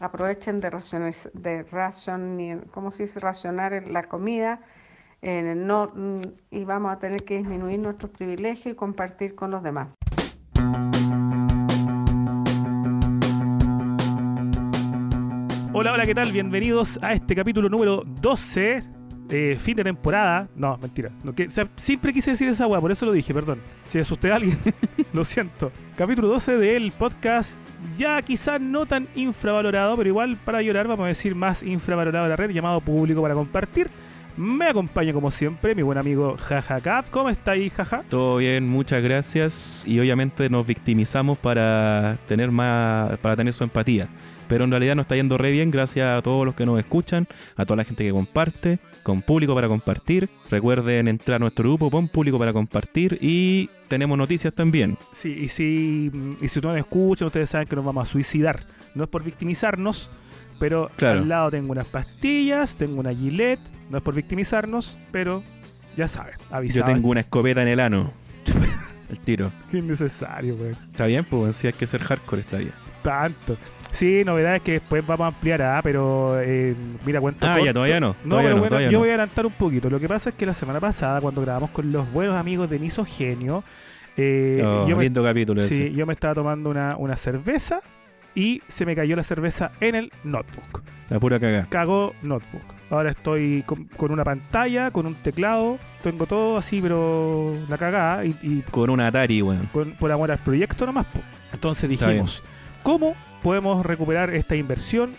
aprovechen de racionar, de ration, ¿cómo se dice? racionar la comida eh, no, mm, y vamos a tener que disminuir nuestros privilegios y compartir con los demás. Hola, hola, ¿qué tal? Bienvenidos a este capítulo número 12 fin de temporada. No, mentira. No, que, siempre quise decir esa weá, por eso lo dije, perdón. Si asusté a alguien, lo siento. Capítulo 12 del podcast, ya quizás no tan infravalorado, pero igual para llorar, vamos a decir más infravalorado de la red, llamado Público para Compartir. Me acompaña como siempre mi buen amigo Jaja Cap. ¿Cómo está ahí, Jaja? Todo bien, muchas gracias. Y obviamente nos victimizamos para tener más, para tener su empatía pero en realidad nos está yendo re bien gracias a todos los que nos escuchan, a toda la gente que comparte, con público para compartir. Recuerden entrar a nuestro grupo, pon público para compartir y tenemos noticias también. Sí, y si, y si ustedes escuchan, ustedes saben que nos vamos a suicidar. No es por victimizarnos, pero al lado tengo unas pastillas, tengo una gilet, no es por victimizarnos, pero ya saben, avisado. Yo tengo una escopeta en el ano. el tiro. Qué innecesario, güey. Está bien, pues si hay que ser hardcore, está bien. Tanto. Sí, novedades que después vamos a ampliar, ¿ah? pero eh, mira, cuento. Ah, ya, todavía no. No, pero bueno, yo voy a adelantar un poquito. Lo que pasa es que la semana pasada, cuando grabamos con los buenos amigos de Misogenio, eh, oh, yo lindo capítulo sí, yo me estaba tomando una, una cerveza y se me cayó la cerveza en el notebook. La pura cagada. Cagó notebook. Ahora estoy con, una pantalla, con un teclado, tengo todo así, pero la cagada. Y, con un Atari, weón. por amor al proyecto nomás. Entonces dijimos, ¿cómo podemos recuperar esta inversión.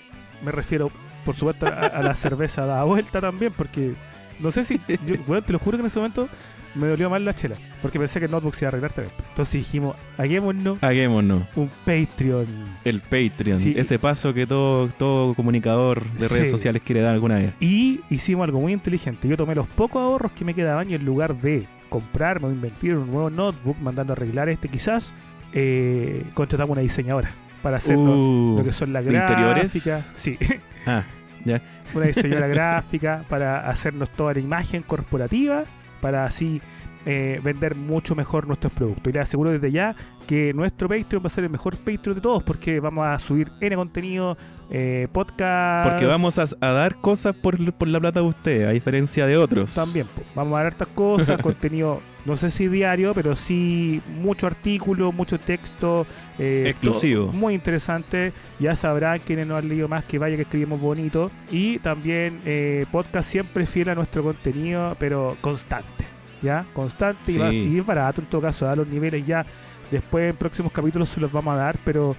Me refiero, por supuesto, a, la cerveza da vuelta también, porque no sé si. bueno, te lo juro que en ese momento me dolió mal la chela, porque pensé que el notebook se iba a arreglar también. Entonces dijimos, hagámonos. Hagámonos. Un Patreon. El Patreon. Ese paso que todo, todo comunicador de redes sociales quiere dar alguna vez. Y hicimos algo muy inteligente. Yo tomé los pocos ahorros que me quedaban y en lugar de comprarme o invertir un nuevo notebook mandando a arreglar este, quizás eh, contratamos una diseñadora para hacer lo, uh, que son las gráficas. Sí. Ah, ya. Una diseñadora gráfica para hacernos toda la imagen corporativa, para así eh, vender mucho mejor nuestros productos. Y les aseguro desde ya que nuestro Patreon va a ser el mejor Patreon de todos porque vamos a subir N contenido, eh, podcast. Porque vamos a, dar cosas por, la plata de usted, a diferencia de otros. También, vamos a dar estas cosas, contenido, no sé si diario, pero sí mucho artículo, mucho texto. Eh, Exclusivo. muy interesante. Ya sabrán quienes no han leído más que vaya que escribimos bonito. Y también eh, podcast siempre fiel a nuestro contenido, pero constante. ¿Ya? Constante y, barato en todo caso. A los niveles ya después en próximos capítulos se los vamos a dar, pero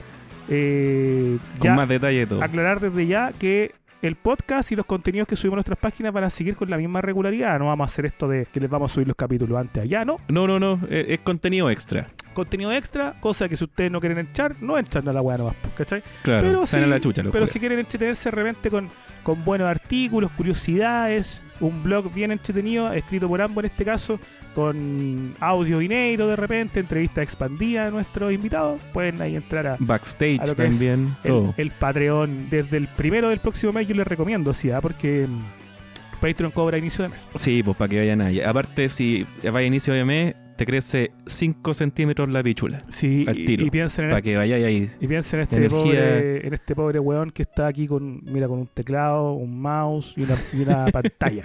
eh, Con más detalle todo. Aclarar desde ya que el podcast y los contenidos que subimos a nuestras páginas van a seguir con la misma regularidad. No vamos a hacer esto de que les vamos a subir los capítulos antes allá, ¿no? No, no, no. Es, contenido extra. Contenido extra, cosa que si ustedes no quieren echar, no entran a la weá nomás, ¿cachai? Claro, pero, si, la chucha, pero si quieren entretenerse de repente con, con buenos artículos, curiosidades, un blog bien entretenido, escrito por ambos en este caso, con audio inédito de repente, entrevista expandida de nuestros invitados. Pueden ahí entrar a backstage también. El, Patreon desde el primero del próximo mes. Yo les recomiendo, sí, ¿ah? porque mm, Patreon cobra inicio de mes. Sí, pues para que vayan ahí. Aparte, si va a inicio de mes, te crece 5 centímetros la pichula. Sí, al tiro. Y, piensen para que vayáis ahí. Y piensen en este, pobre, en este pobre weón que está aquí con, mira, con un teclado, un mouse y una, y una pantalla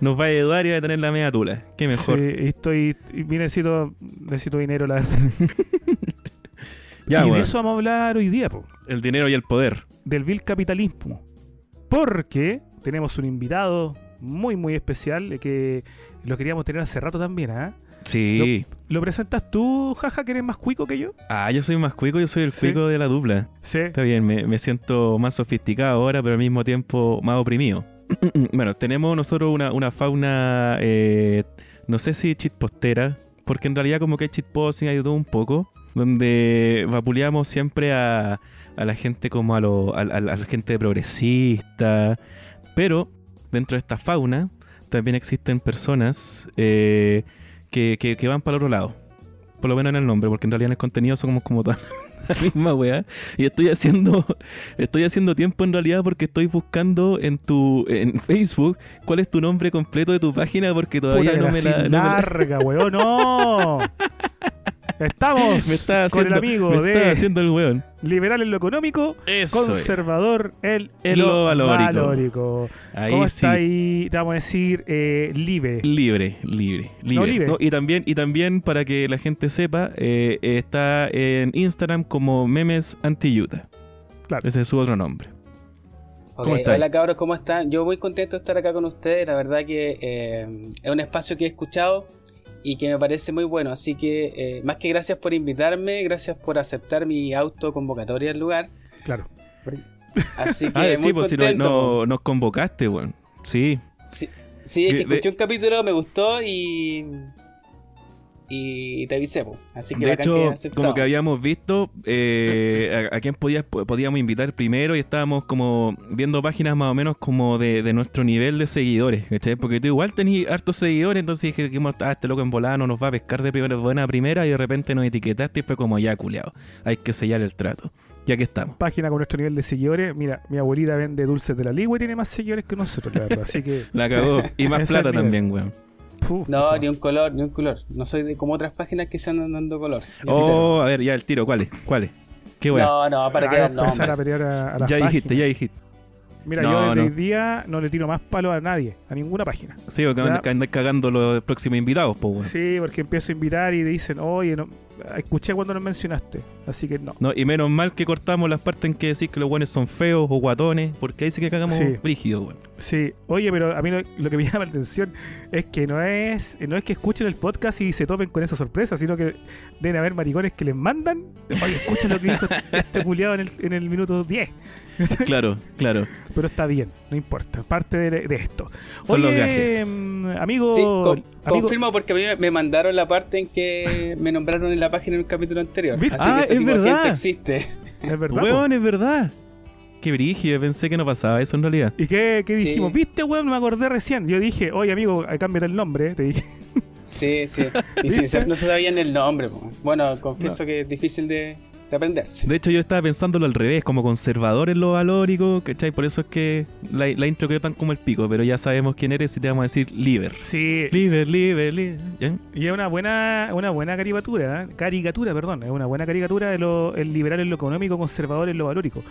nos va a ayudar y va a tener la media tula. Qué mejor. Sí, estoy, y necesito, necesito dinero, la verdad. ya, y de eso vamos a hablar hoy día, po. El dinero y el poder. Del vil capitalismo. Porque tenemos un invitado muy, muy especial que lo queríamos tener hace rato también, ¿ah? Sí. ¿Lo, presentas tú, jaja, que eres más cuico que yo? Ah, yo soy más cuico, yo soy el cuico de la dupla. Sí. Está bien, me, me, siento más sofisticado ahora, pero al mismo tiempo más oprimido. bueno, tenemos nosotros una, fauna, eh, no sé si chitpostera, porque en realidad como que chitposting, todo un poco, donde vapuleamos siempre a, la gente como a, lo, a, la gente progresista, pero dentro de esta fauna también existen personas eh, que, que, van para el otro lado, por lo menos en el nombre, porque en realidad en el contenido somos como tal la misma weá. Y estoy haciendo, estoy haciendo tiempo en realidad porque estoy buscando en tu, en Facebook cuál es tu nombre completo de tu página porque todavía no me, la, no larga, weón, no. Estamos Me está con el haciendo, amigo me está de haciendo el weón. liberal en lo económico, Eso conservador en, En lo valórico. valórico. Ahí ¿Cómo sí. está ahí? Te vamos a decir eh, libre. Libre, libre, libre. No, libre. y también, y también para que la gente sepa, eh, está en Instagram como memes anti-Utah. Claro. Ese es su otro nombre. Ok, ¿Cómo? Hola cabros, ¿cómo están? Yo muy contento de estar acá con ustedes. La verdad que eh, es un espacio que he escuchado y que me parece muy bueno. Así que eh, más que gracias por invitarme, gracias por aceptar mi autoconvocatoria al lugar. Claro. Así que Ah, muy sí, pues si no, contento. no- nos convocaste, weón. Sí. Sí, sí, es que De- de- escuché un capítulo, me gustó y y te avisé, po. así que De que hecho, aceptado. como que habíamos visto eh, a, a quién podías- podíamos invitar primero y estábamos como viendo páginas más o menos como de, de nuestro nivel de seguidores, ¿cachai? Porque tú igual tenías hartos seguidores, entonces dije que ah, este loco en volada no nos va a pescar de primera buena a primera y de repente nos etiquetaste y fue como ya culeado. Hay que sellar el trato. Ya que estamos. Página con nuestro nivel de seguidores. Mira, mi abuelita vende dulces de la ligua y tiene más seguidores que nosotros, la verdad. Así que. La cagó. Y más plata también, weón. No, mucho ni un color, ni un color. No soy de como otras páginas que se andan dando color. Oh, a ver, ya el tiro, ¿cuáles? ¿Cuáles? ¿Qué weón? No, no, para Ah, que vamos a a a, ya dijiste, ya dijiste. Mira, No, yo desde no. hoy día no le tiro más palo a nadie, a ninguna página. Sí, porque andas cagando los próximos invitados, pues. Sí, porque empiezo a invitar y dicen, oye, no, escuché cuando nos mencionaste. Así que no. No, y menos mal que cortamos las partes en que decís que los buenos son feos o guatones, porque ahí sí que cagamos Sí. brígido, weón. Sí, oye, pero a mí lo, lo que me llama la atención es que no es no es que escuchen el podcast y se topen con esa sorpresa, sino que deben haber maricones que les mandan, oye, escuchen lo que dijo este culiado en el, en el minuto 10. Claro, claro. Pero está bien, no importa, parte de, de esto. Son los oye, gajes. mm, amigo, Sí, con- amigo- confirmo porque a mí me- me mandaron la parte en que me nombraron en la página en un capítulo anterior. Así Ah, que ese es tipo verdad. gente existe. es verdad. Weón, es verdad. Qué brígido, pensé que no pasaba eso en realidad. ¿Y qué, qué Sí. dijimos? ¿Viste, weón? Me acordé recién. Yo dije, oye, amigo, cámbiate el nombre. Te dije, Sí, sí. Y no se sabían el nombre. Bueno, confieso que es difícil de, de aprenderse. De hecho, yo estaba pensándolo al revés, como conservador en lo valórico, ¿cachai? Por eso es que la, la intro quedó tan como el pico, pero ya sabemos quién eres y te vamos a decir Liber. sí. Liber, Liber, Liber. ¿Ya? Y es una buena, una buena caricatura, ¿eh? caricatura, perdón, es una buena caricatura de lo el liberal en lo económico, conservador en lo valórico.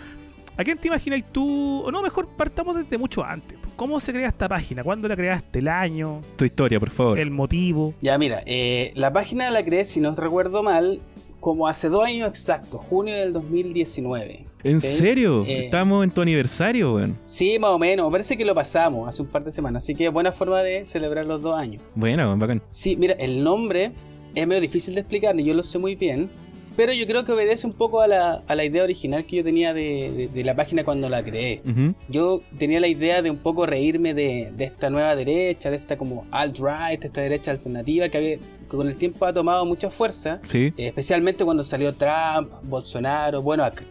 ¿A quién te imagináis tú? O no, mejor partamos desde mucho antes. ¿Cómo se crea esta página? ¿Cuándo la creaste? ¿El año? Tu historia, por favor. ¿El motivo? Ya, mira, eh, la página la creé, si no recuerdo mal, como hace dos años exactos, junio del 2019. ¿En serio? Eh, Estamos en tu aniversario, weón. Sí, más o menos. Me parece que lo pasamos hace un par de semanas. Así que es buena forma de celebrar los dos años. Weón, bacán. Sí, mira, el nombre es medio difícil de explicar, yo lo sé muy bien. Pero yo creo que obedece un poco a la, a la idea original que yo tenía de, de- de la página cuando la creé. Yo tenía la idea de un poco reírme de, de esta nueva derecha, de esta como alt-right, esta derecha alternativa que, había- que con el tiempo ha tomado mucha fuerza. Sí. eh, especialmente cuando salió Trump, Bolsonaro, bueno, acá-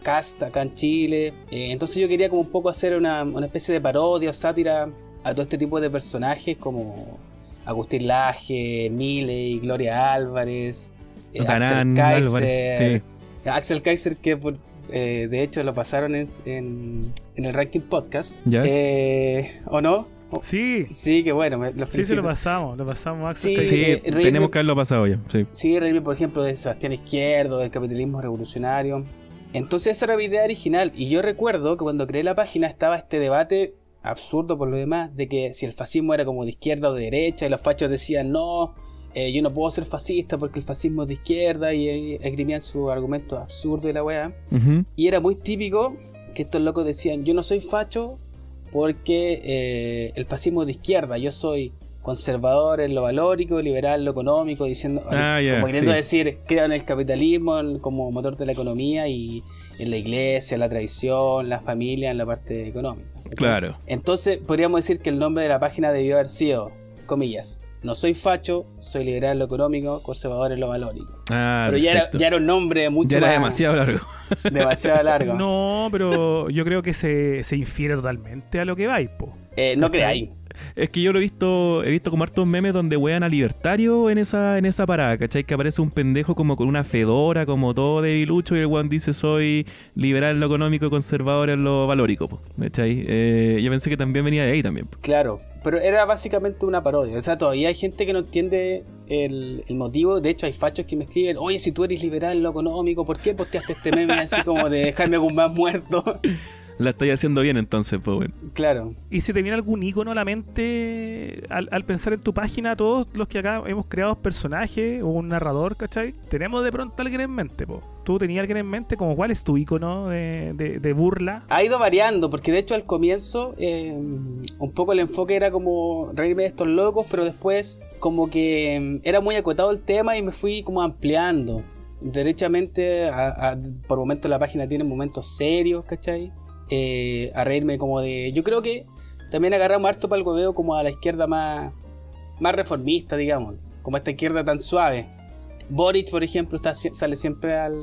acá en Chile. Eh, entonces yo quería como un poco hacer una, una especie de parodia o sátira a todo este tipo de personajes como Agustín Laje, Miley, Gloria Álvarez, eh, Axel Kaiser. Axel Kaiser que por- eh, de hecho lo pasaron en, en- en el ranking podcast. Ya. Eh, ¿O no? O- Sí, Sí, que bueno, me, lo sí, se lo pasamos, lo pasamos Axel Sí, Kaiser. Sí, eh, tenemos que haberlo pasado ya. Sí. Sí, reírme, por ejemplo, de Sebastián Izquierdo, del capitalismo revolucionario. Entonces esa era mi idea original. Y yo recuerdo que cuando creé la página estaba este debate absurdo por lo demás, de que si el fascismo era como de izquierda o de derecha, y los fachos decían, no, eh, yo no puedo ser fascista porque el fascismo es de izquierda, y eh, esgrimían sus argumentos absurdos de la weá. Y era muy típico que estos locos decían, yo no soy facho porque eh, el fascismo es de izquierda, yo soy conservador en lo valórico, liberal en lo económico, diciendo, Ah, como queriendo sí. decir, creo en el capitalismo como motor de la economía y en la iglesia, la tradición, la familia, en la parte económica. Claro. Entonces podríamos decir que el nombre de la página debió haber sido, comillas, no soy facho, soy liberal en lo económico, conservador en lo valórico. Ah, Pero ya era, ya era un nombre mucho Ya era más- demasiado largo. demasiado largo. No, pero yo creo que se, se infiere totalmente a lo que vais, po. Eh, no creáis. Es que yo lo he visto, he visto como hartos memes donde wean a libertario en esa, en esa parada, ¿cachai? Que aparece un pendejo como con una fedora, como todo debilucho, y el weón dice soy liberal en lo económico y conservador en lo valórico, po, ¿cachai? Eh, yo pensé que también venía de ahí también. po. Claro, pero era básicamente una parodia. O sea, todavía hay gente que no entiende el, el motivo. De hecho, hay fachos que me escriben, oye, si tú eres liberal en lo económico, ¿por qué posteaste este meme así como de Jaime Guzmán muerto? La estoy haciendo bien entonces, pues, weón. claro. ¿Y si te viene algún icono a la mente al, al pensar en tu página? Todos los que acá hemos creado personajes o un narrador, ¿cachai? Tenemos de pronto alguien en mente, po. ¿Tú tenías alguien en mente? Como cuál es tu icono de, de- de burla? Ha ido variando, porque de hecho al comienzo eh, un poco el enfoque era como reírme de estos locos, pero después como que eh, era muy acotado el tema y me fui como ampliando. Derechamente, a- a- por momentos la página tiene momentos serios, ¿cachai? Eh, a reírme como de... Yo creo que también agarramos harto para el hueveo como a la izquierda más, más reformista, digamos, como esta izquierda tan suave. Boric, por ejemplo, está, sale siempre al,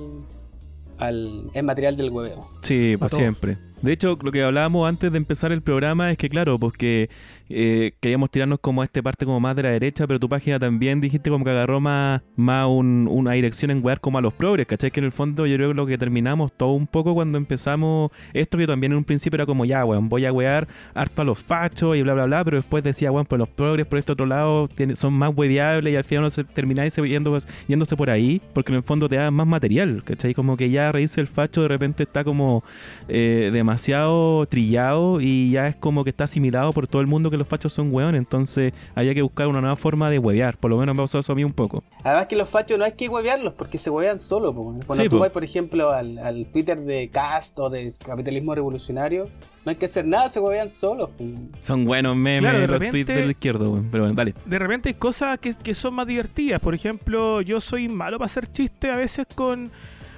al... es material del hueveo. Sí, pues todos. siempre. De hecho, lo que hablábamos antes de empezar el programa es que, claro, pues que eh, queríamos tirarnos como a esta parte como más de la derecha, pero tu página también dijiste como que agarró más, más un- una dirección en wear como a los progres, ¿cachai? Que en el fondo yo creo que lo que terminamos todo un poco cuando empezamos esto que también en un principio era como ya, weón, voy a wear harto a los fachos y bla, bla, bla, pero después decía, weón, pues los progres por este otro lado son más weables y al final no se termináis yendo, yéndose por ahí, porque en el fondo te da más material, ¿cachai? Como que ya reírse el facho de repente está como eh, demasiado trillado y ya es como que está asimilado por todo el mundo los fachos son weón, entonces había que buscar una nueva forma de huevear, por lo menos me ha pasado eso a mí un poco. Además que los fachos no hay que huevearlos porque se huevean solo. po. Cuando Sí, tú po. vas, por ejemplo, al, al Twitter de Cast o de Capitalismo Revolucionario, no hay que hacer nada, se huevean solos. Son buenos memes Claro, de los repente- tweets del izquierdo, pero bueno, dale. De repente hay cosas que, que son más divertidas. Por ejemplo, yo soy malo para hacer chistes a veces con...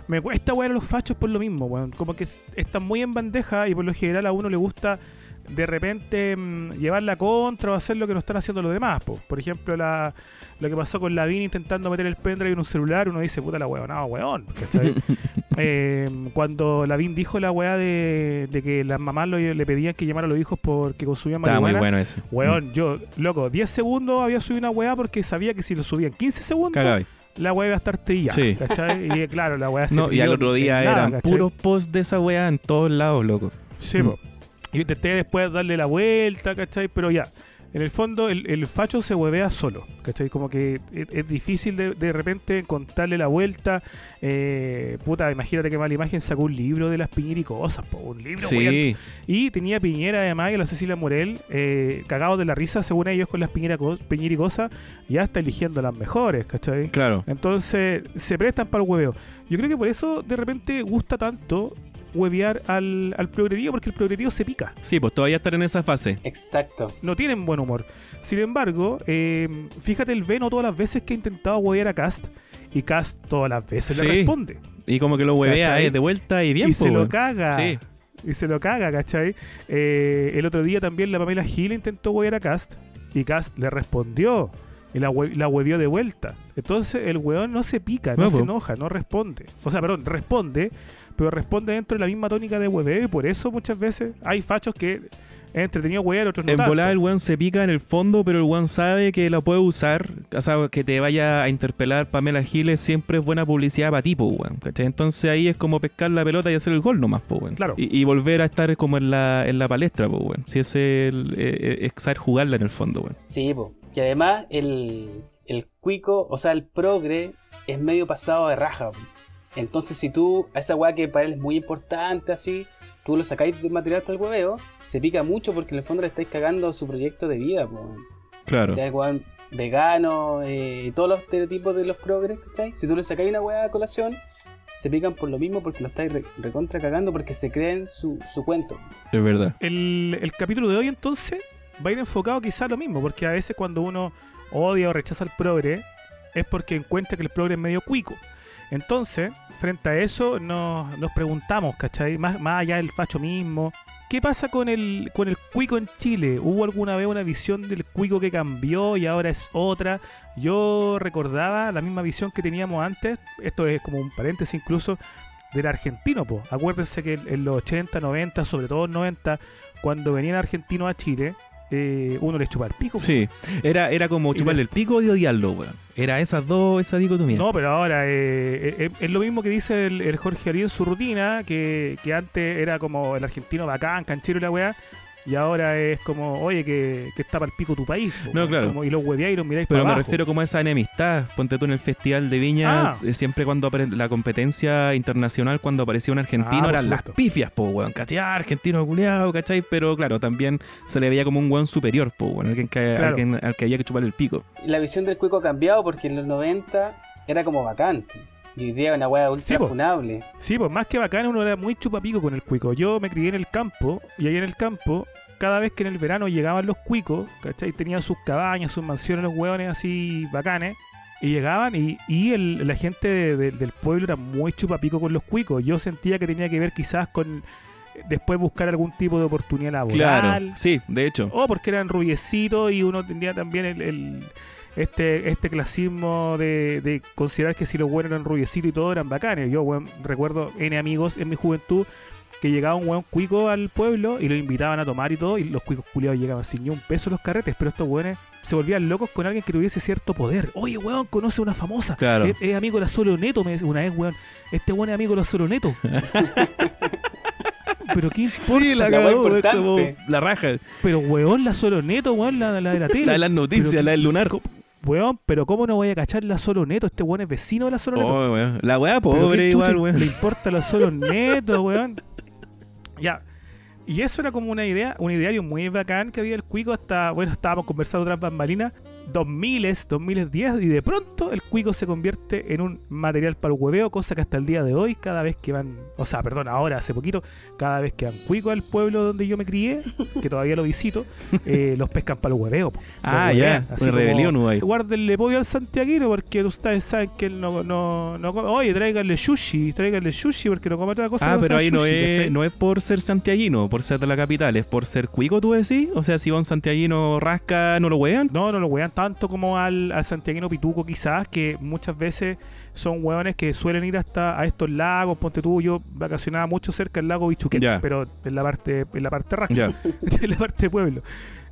Me cuesta wear a los fachos por lo mismo, weón. Como que están muy en bandeja y por lo general a uno le gusta de repente mm, llevar la contra o hacer lo que no están haciendo los demás. po. Por ejemplo, la, lo que pasó con Lavín intentando meter el pendrive en un celular, uno dice, puta la weón, no, weón. Eh, cuando Lavín dijo la weá de, de que las mamás lo- le pedían que llamara a los hijos porque consumían Estaba muy bueno ese. Weón, yo, loco, 10 segundos había subido una weá porque sabía que si lo subían 15 segundos, la weá iba a estar trillada. Sí. ¿cachai? Y claro, la weá se No, y al otro día nada, eran ¿cachai? puros posts de esa weá en todos lados, loco. Sí, Mm. po. Yo intenté después darle la vuelta, ¿cachai? Pero ya, en el fondo el, el facho se huevea solo, ¿cachai? Como que es, es difícil de, de repente encontrarle la vuelta. Eh, puta, imagínate que mala imagen sacó un libro de las piñericosas, po, un libro. Sí, Y tenía Piñera además y la Cecilia Morel eh, cagados de la risa, según ellos, con las piñera co- piñericosas, ya está eligiendo las mejores, ¿cachai? claro. Entonces se prestan para el hueveo. Yo creo que por eso de repente gusta tanto huevear al, al progrerío, porque el progrerío se pica. Sí, pues todavía estar en esa fase. Exacto. No tienen buen humor. Sin embargo, eh, fíjate el Veno todas las veces que ha intentado huevear a Cast y Cast todas las veces le responde. Y como que lo huevea eh, de vuelta y bien, y po, se lo caga. Sí. Y se lo caga, ¿cachai? Eh, el otro día también la Pamela Gil intentó huevear a Cast y Cast le respondió. Y la, hue- la huevió de vuelta. Entonces el weón no se pica, no, No, se enoja, no responde. O sea, perdón, responde, pero responde dentro de la misma tónica de hueveo. Y por eso muchas veces hay fachos que es entretenido huevear, otros no En volada el weón se pica en el fondo, pero el weón sabe que lo puede usar. O sea, que te vaya a interpelar Pamela Giles siempre es buena publicidad para ti, po, weón. ¿cachai? Entonces ahí es como pescar la pelota y hacer el gol nomás, po, weón. Claro. Y, y volver a estar como en la, en la palestra, po, weón. Si es, el, eh, es saber jugarla en el fondo, weón. Sí, po. Y además el, el cuico, o sea, el progre es medio pasado de raja. po. Entonces si tú, a esa weá que para él es muy importante así, tú lo sacáis de material para el hueveo, se pica mucho porque en el fondo le estáis cagando su proyecto de vida, po. Claro. Ya, weón, vegano, eh, todos los estereotipos de los progres, ¿cachai? Si tú le sacáis una weá a colación, se pican por lo mismo porque lo estáis re- recontra cagando porque se creen su, su cuento. Es verdad. el, el capítulo de hoy entonces va a ir enfocado quizá a lo mismo, porque a veces cuando uno odia o rechaza al progre es porque encuentra que el progre es medio cuico. Entonces, frente a eso nos, nos preguntamos, ¿cachai? Más, allá del facho mismo, ¿qué pasa con el, con el cuico en Chile? ¿Hubo alguna vez una visión del cuico que cambió y ahora es otra? Yo recordaba la misma visión que teníamos antes, esto es como un paréntesis incluso, del argentino, po. Acuérdense que en los 80, 90, sobre todo en 90, cuando venían argentinos a Chile, eh, uno les chupa el pico. Sí, era, era como chuparle le- el pico y odiarlo, weón. Era esas dos, esa dicotomía. No, pero ahora eh, eh, es lo mismo que dice el, el Jorge Ari en su rutina, que, que antes era como el argentino bacán, canchero y la weá, y ahora es como, oye, que, que está para el pico tu país. po, No, claro. como- y los hueveáis y los miráis Pero para me abajo. refiero como a esa enemistad. Ponte tú en el Festival de Viña, Ah. eh, siempre cuando apare- la competencia internacional, cuando aparecía un argentino, Ah, eran las pifias, po, weón. ¿Cachai? Ah, argentino culiado, ¿cachai? Pero claro, también se le veía como un weón superior, po, weón. Alguien que, Claro. alguien al que había que chuparle el pico. La visión del cuico ha cambiado porque en los 90 era como bacán. Y hoy día es una weá ultra Sí, po. funable. Sí, pues más que bacán, uno era muy chupapico con el cuico. Yo me crié en el campo, y ahí en el campo, cada vez que en el verano llegaban los cuicos, ¿cachai? Tenían sus cabañas, sus mansiones, los hueones así bacanes. Y llegaban y, y el- la gente de- de- del pueblo era muy chupapico con los cuicos. Yo sentía que tenía que ver quizás con eh, después buscar algún tipo de oportunidad laboral. Claro, sí, de hecho. O porque eran rubiecitos y uno tenía también el, el- este, este clasismo de, de considerar que si los buenos eran rubiecitos y todo eran bacanes. Yo weón, recuerdo N amigos en mi juventud que llegaba un weón cuico al pueblo y lo invitaban a tomar y todo, y los cuicos culiados llegaban sin ni un peso a los carretes, pero estos weones se volvían locos con alguien que tuviese cierto poder. Oye, weón, conoce a una famosa. Claro. Es, es amigo de la Solo Neto, me dice una vez, weón. Este weón es amigo de la Solo Neto. pero qué importa. Sí, la la cagó, importante. la raja. Pero weón, la Solo Neto, weón, la, la de la tele. La de las noticias, la del lunar. Weón, pero ¿cómo no voy a cachar la Solo Neto? Este weón es vecino de la Solo Neto. Oh, weón. La weá pobre ¿qué igual, weón. Le importa la Solo Neto, weón. Ya. Y eso era como una idea, un ideario muy bacán que había el Cuico hasta, bueno, estábamos conversando otras bambalinas, 2000, 2010, y de pronto el Cuico se convierte en un material para el hueveo, cosa que hasta el día de hoy, cada vez que van, o sea, perdón, ahora, hace poquito, cada vez que van Cuico al pueblo donde yo me crié, que todavía lo visito, eh, los pescan para el hueveo. po. Ah, ya. Una como, rebelión hubo ahí. Guárdenle pollo al santiaguino porque ustedes saben que él no, no, no come. Oye, tráiganle sushi, tráiganle sushi porque no come otra cosa. Ah, pero ahí no es, ¿cachai? no es por ser santiaguino, por ser de la capital, es por ser cuico, tú decís. O sea, si va un santiaguino rasca, ¿no lo wean? No, no lo wean tanto como al, al santiaguino pituco quizás, que muchas veces son hueones que suelen ir hasta a estos lagos, ponte tú, yo vacacionaba mucho cerca del lago Bichuquén, pero en la parte, en la parte rasca, en la parte de pueblo.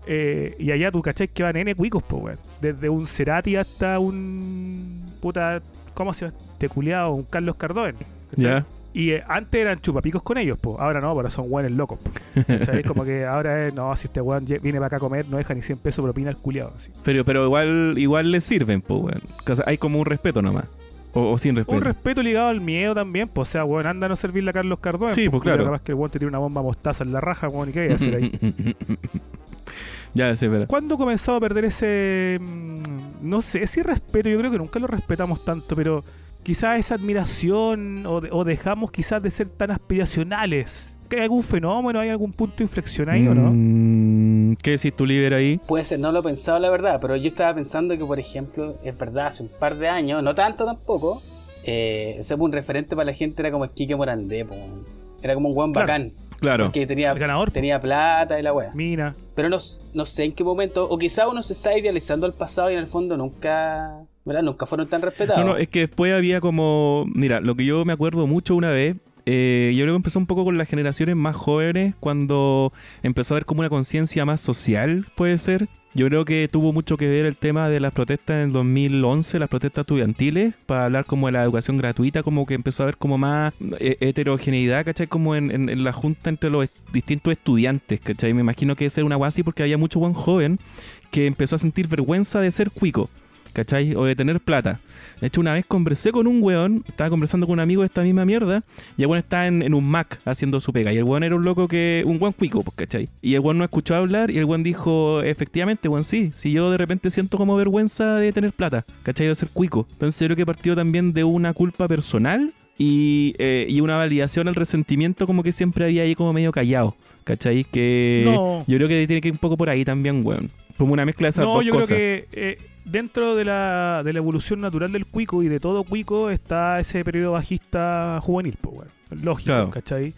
Eh, y allá tú cachai que van N cuicos, pues weón. Desde un Cerati hasta un puta, ¿cómo se llama? Culiao, un Carlos Cardón. Ya. Y eh, antes eran chupapicos con ellos, pues. Ahora no, ahora son hueones locos. ¿Cachai? Como que ahora es, no, si este lle- viene para acá a comer, no deja ni 100 pesos propina al culiado. Así. Pero, pero igual, igual les sirven, pues, weón. O sea, hay como un respeto nomás. O, o sin respeto. Un respeto ligado al miedo también, pues. O sea, hueón, anda a no servirle a Carlos Cardón. Sí, pues, claro. Capaz que el hueón te tiene una bomba mostaza en la raja, hueón, ¿y qué hay que hacer ahí? ya, sí, pero. ¿Cuándo comenzó a perder ese. mm, No sé, ese respeto? Yo creo que nunca lo respetamos tanto, pero quizás esa admiración o, de- o dejamos quizás de ser tan aspiracionales. ¿Que ¿Hay algún fenómeno, hay algún punto de inflexión ahí o no? Mm, ¿Qué decís tú, Liber, ahí? Puede ser, no lo he pensado la verdad, pero yo estaba pensando que, por ejemplo, es verdad, hace un par de años, no tanto tampoco, eh, un referente para la gente, era como el Kike Morandé, po, era como un buen Claro. bacán, Claro. que tenía, El ganador, tenía plata y la wea. Mina. Pero no sé en qué momento, o quizá uno se está idealizando al pasado y en el fondo nunca, ¿verdad? Nunca fueron tan respetados. No, no, es que después había como. Mira, lo que yo me acuerdo mucho una vez. eh, yo creo que empezó un poco con las generaciones más jóvenes cuando empezó a haber como una conciencia más social, puede ser. Yo creo que tuvo mucho que ver el tema de las protestas en el 2011, las protestas estudiantiles, para hablar como de la educación gratuita, como que empezó a haber como más eh, heterogeneidad, ¿cachai? Como en, en- en la junta entre los est- distintos estudiantes, ¿cachai? Me imagino que ese era una guasi porque había mucho buen joven que empezó a sentir vergüenza de ser cuico. ¿Cachai? O de tener plata. De hecho, una vez conversé con un weón, estaba conversando con un amigo de esta misma mierda, y el weón estaba en, en un Mac haciendo su pega. Y el weón era un loco que, un weón cuico, pues, ¿cachai? Y el weón no escuchó hablar, y el weón dijo, efectivamente, weón, sí, si yo de repente siento como vergüenza de tener plata, ¿cachai? De ser cuico. Entonces yo creo que partió también de una culpa personal y, eh, y una validación al resentimiento como que siempre había ahí como medio callado, ¿cachai? Que No. yo creo que tiene que ir un poco por ahí también, weón. Como una mezcla de esas No, dos yo cosas. creo que eh, dentro de la, de la evolución natural del cuico y de todo cuico está ese periodo bajista juvenil, pues, bueno, lógico, Claro. ¿cachai?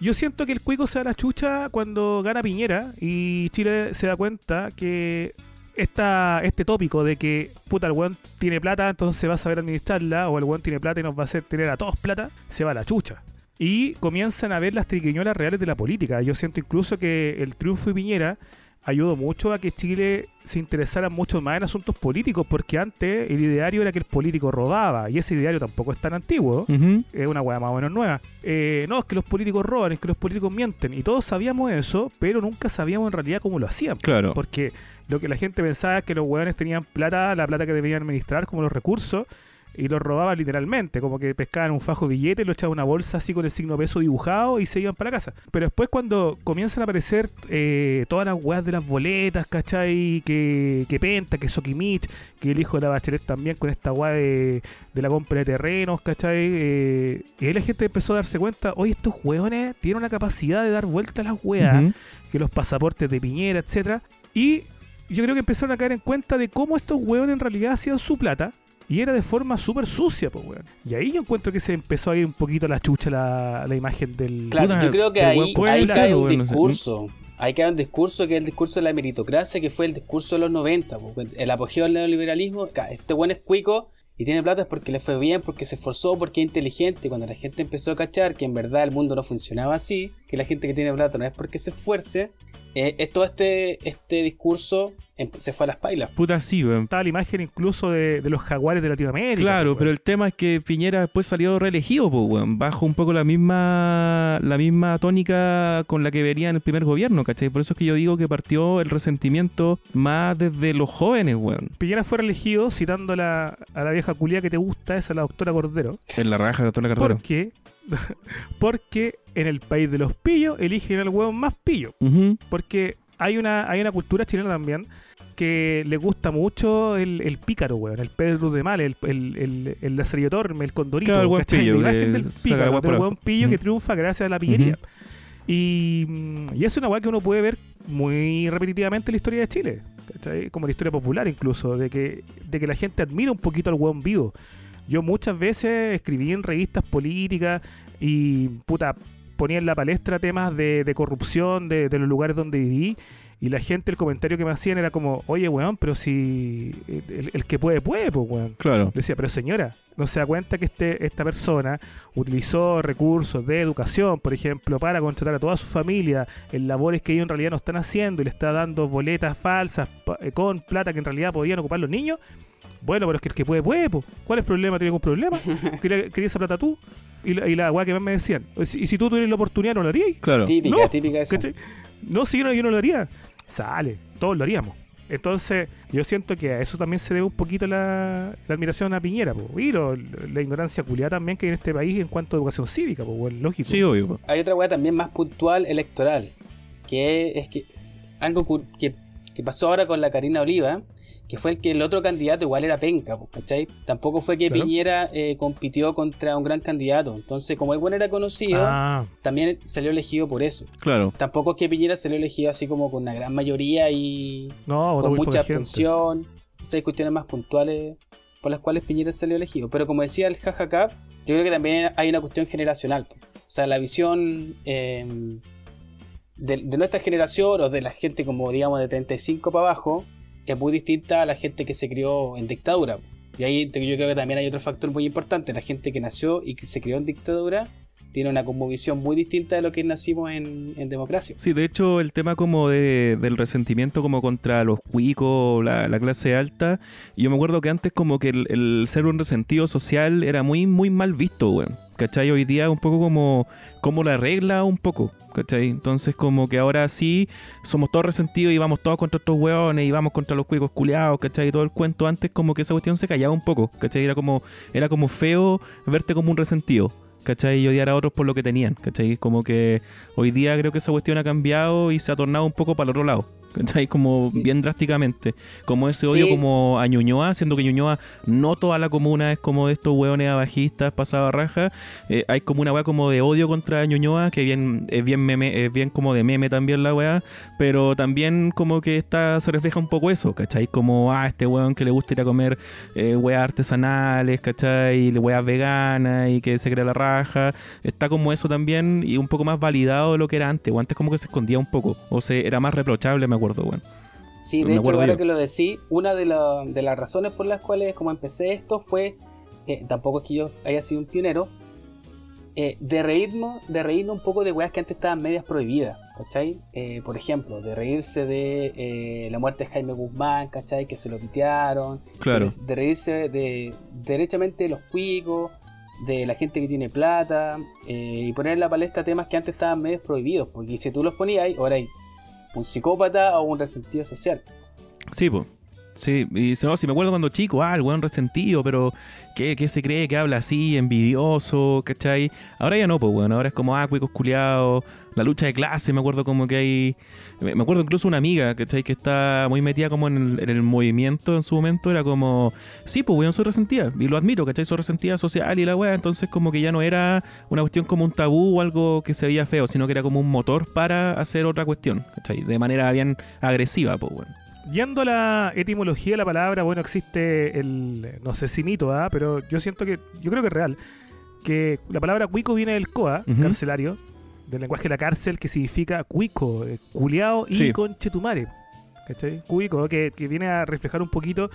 Yo siento que el cuico se da la chucha cuando gana Piñera y Chile se da cuenta que esta, este tópico de que puta el weón tiene plata, entonces va a saber administrarla, o el weón tiene plata y nos va a hacer tener a todos plata, se va a la chucha. y comienzan a ver las triquiñuelas reales de la política. Yo siento incluso que el triunfo de Piñera ayudó mucho a que Chile se interesara mucho más en asuntos políticos, porque antes el ideario era que el político robaba, y ese ideario tampoco es tan antiguo, es una hueá más o menos nueva. Eh, no, es que los políticos roban, es que los políticos mienten, y todos sabíamos eso, pero nunca sabíamos en realidad cómo lo hacían. Claro. Porque lo que la gente pensaba es que los hueones tenían plata, la plata que debían administrar, como los recursos, y los robaban literalmente, como que pescaban un fajo de billete, lo echaban una bolsa así con el signo peso dibujado y se iban para la casa. Pero después cuando comienzan a aparecer eh, todas las weas de las boletas, ¿cachai? Que, que Penta, que Sokimich, que el hijo de la Bachelet también con esta wea de, de la compra de terrenos, ¿cachai? Eh, y ahí la gente empezó a darse cuenta, oye, estos hueones tienen una capacidad de dar vuelta a las weas que los pasaportes de Piñera, etcétera. Y yo creo que empezaron a caer en cuenta de cómo estos hueones en realidad hacían su plata. Y era de forma súper sucia, pues, weón. Y ahí yo encuentro que se empezó a ir un poquito a la chucha la, la imagen del... Claro, Puta, yo creo que ahí, cae un weón, no sé. discurso. Ahí cae un discurso que es el discurso de la meritocracia, que fue el discurso de los 90. po. El apogeo del neoliberalismo. Este buen es cuico y tiene plata es porque le fue bien, porque se esforzó, porque es inteligente. Y cuando la gente empezó a cachar que en verdad el mundo no funcionaba así, que la gente que tiene plata no es porque se esfuerce, eh, todo este, este discurso em- se fue a las pailas. Puta, sí, weón. Estaba la imagen incluso de, de los jaguares de Latinoamérica. Claro, pues, pero el tema es que Piñera después salió reelegido, pues, weón, bajo un poco la misma la misma tónica con la que venía en el primer gobierno, ¿cachai? Por eso es que yo digo que partió el resentimiento más desde los jóvenes, weón. Piñera fue elegido citando a la, a la vieja culia que te gusta, esa la doctora Cordero. En la raja de la carrera. ¿Por qué? Porque en el país de los pillos eligen al hueón más pillo. Porque hay una, hay una cultura chilena también que le gusta mucho el, el pícaro, weón, el Pedro de Mal, el, el, el, el Lazarillo Torme, el Condorito. Claro, el pillo, La imagen del pícaro, buen pillo que triunfa gracias a la pillería. Y, mm, y es una weá que uno puede ver muy repetitivamente en la historia de Chile, ¿cachai? como la historia popular incluso, de que, de que la gente admira un poquito al weón vivo. Yo muchas veces escribí en revistas políticas y puta, ponía en la palestra temas de, de corrupción de, de los lugares donde viví y la gente, el comentario que me hacían era como, oye weón, pero si el, el que puede, puede, pues weón. Claro. Decía, pero señora, no se da cuenta que este, esta persona utilizó recursos de educación, por ejemplo, para contratar a toda su familia en labores que ellos en realidad no están haciendo y le está dando boletas falsas eh, con plata que en realidad podían ocupar los niños. Bueno, pero es que el que puede, puede, po. ¿Cuál es el problema? ¿Tiene algún problema? ¿Quería, quería esa plata tú? Y la, y la weá que más me decían, y si, y si tú tuvieras la oportunidad, ¿no lo harías? Claro. Típica, No, típica esa. ¿Cachai? No, si yo no, yo no lo haría. Sale, todos lo haríamos. Entonces, yo siento que a eso también se debe un poquito la, la admiración a Piñera, po. y lo- la ignorancia culiada también que hay en este país en cuanto a educación cívica, pues, bueno, lógico. Sí, obvio. po. Hay otra weá también más puntual electoral, que es que algo que, que pasó ahora con la Karina Oliva, que fue el que el otro candidato igual era penca, po, ¿cachai? Tampoco fue que Claro. Piñera eh, compitió contra un gran candidato, entonces como el bueno era conocido, Ah, también salió elegido por eso. Claro. Tampoco es que Piñera salió elegido así como con una gran mayoría y no, con mucha abstención. Esas hay cuestiones más puntuales por las cuales Piñera salió elegido. Pero como decía el jajaja, yo creo que también hay una cuestión generacional. po. O sea, la visión eh, de, de nuestra generación o de la gente como digamos de 35 para abajo es muy distinta a la gente que se crió en dictadura. Y ahí yo creo que también hay otro factor muy importante. La gente que nació y que se crió en dictadura tiene una visión muy distinta de lo que nacimos en, en democracia. Sí, de hecho, el tema como de, del resentimiento como contra los cuicos, la, la clase alta, yo me acuerdo que antes como que el, el ser un resentido social era muy, muy mal visto, weón. ¿Cachai? Hoy día un poco como, como la regla un poco, ¿cachai? Entonces como que ahora sí somos todos resentidos y vamos todos contra estos weones y vamos contra los cuicos culiados, ¿cachai? Y todo el cuento antes como que esa cuestión se callaba un poco, ¿cachai? Era como, era como feo verte como un resentido. ¿cachai? Y odiar a otros por lo que tenían, ¿cachai? Como que hoy día creo que esa cuestión ha cambiado y se ha tornado un poco para el otro lado, ¿cachai? Como Sí. bien drásticamente. Como ese odio Sí. como a Ñuñoa, siendo que Ñuñoa no toda la comuna es como de estos hueones abajistas, pasada raja. Eh, hay como una weá como de odio contra Ñuñoa, que bien, es bien meme, es bien como de meme también la weá, pero también como que está, se refleja un poco eso, ¿cachai? Como, ah, este weón que le gusta ir a comer eh, weas artesanales, ¿cachai? Weas veganas y que se crea la raja. Está como eso también y un poco más validado de lo que era antes. O antes como que se escondía un poco. O se era más reprochable, me acuerdo, weón. Sí, Me de hecho, acuerdo ahora que lo decís, una de, la- de las razones por las cuales como empecé esto fue, eh, tampoco es que yo haya sido un pionero, eh, de, reírnos, de reírnos un poco de weas que antes estaban medias prohibidas, ¿cachai? Eh, por ejemplo, de reírse de eh, la muerte de Jaime Guzmán, ¿cachai? Que se lo pitearon. Claro. De, de reírse de derechamente de los cuicos, de la gente que tiene plata, y poner en la palestra temas que antes estaban medios prohibidos, porque si tú los ponías ahí, ahora hay un psicópata o un resentido social. Sí, pues. Sí, y si no, si me acuerdo cuando chico, ah, el weón resentido, pero ¿qué, qué se cree que habla así, envidioso, ¿cachai? Ahora ya no, pues, weón, ahora es como, ah, cuicos culiados, la lucha de clase, me acuerdo como que hay... Me acuerdo incluso una amiga, ¿cachai? Que está muy metida como en el, en el movimiento en su momento, era como, sí, pues, weón, soy resentida, y lo admito, ¿cachai? Soy resentida social y la weá, entonces como que ya no era una cuestión como un tabú o algo que se veía feo, sino que era como un motor para hacer otra cuestión, ¿cachai? De manera bien agresiva, pues, weón. Yendo a la etimología de la palabra, bueno, existe el, no sé si mito, ¿ah? pero yo siento que, yo creo que es real, que la palabra cuico viene del coa, carcelario, del lenguaje de la cárcel, que significa cuico, eh, culiao y Sí. conchetumare. ¿Cachai? Cuico, que, que viene a reflejar un poquito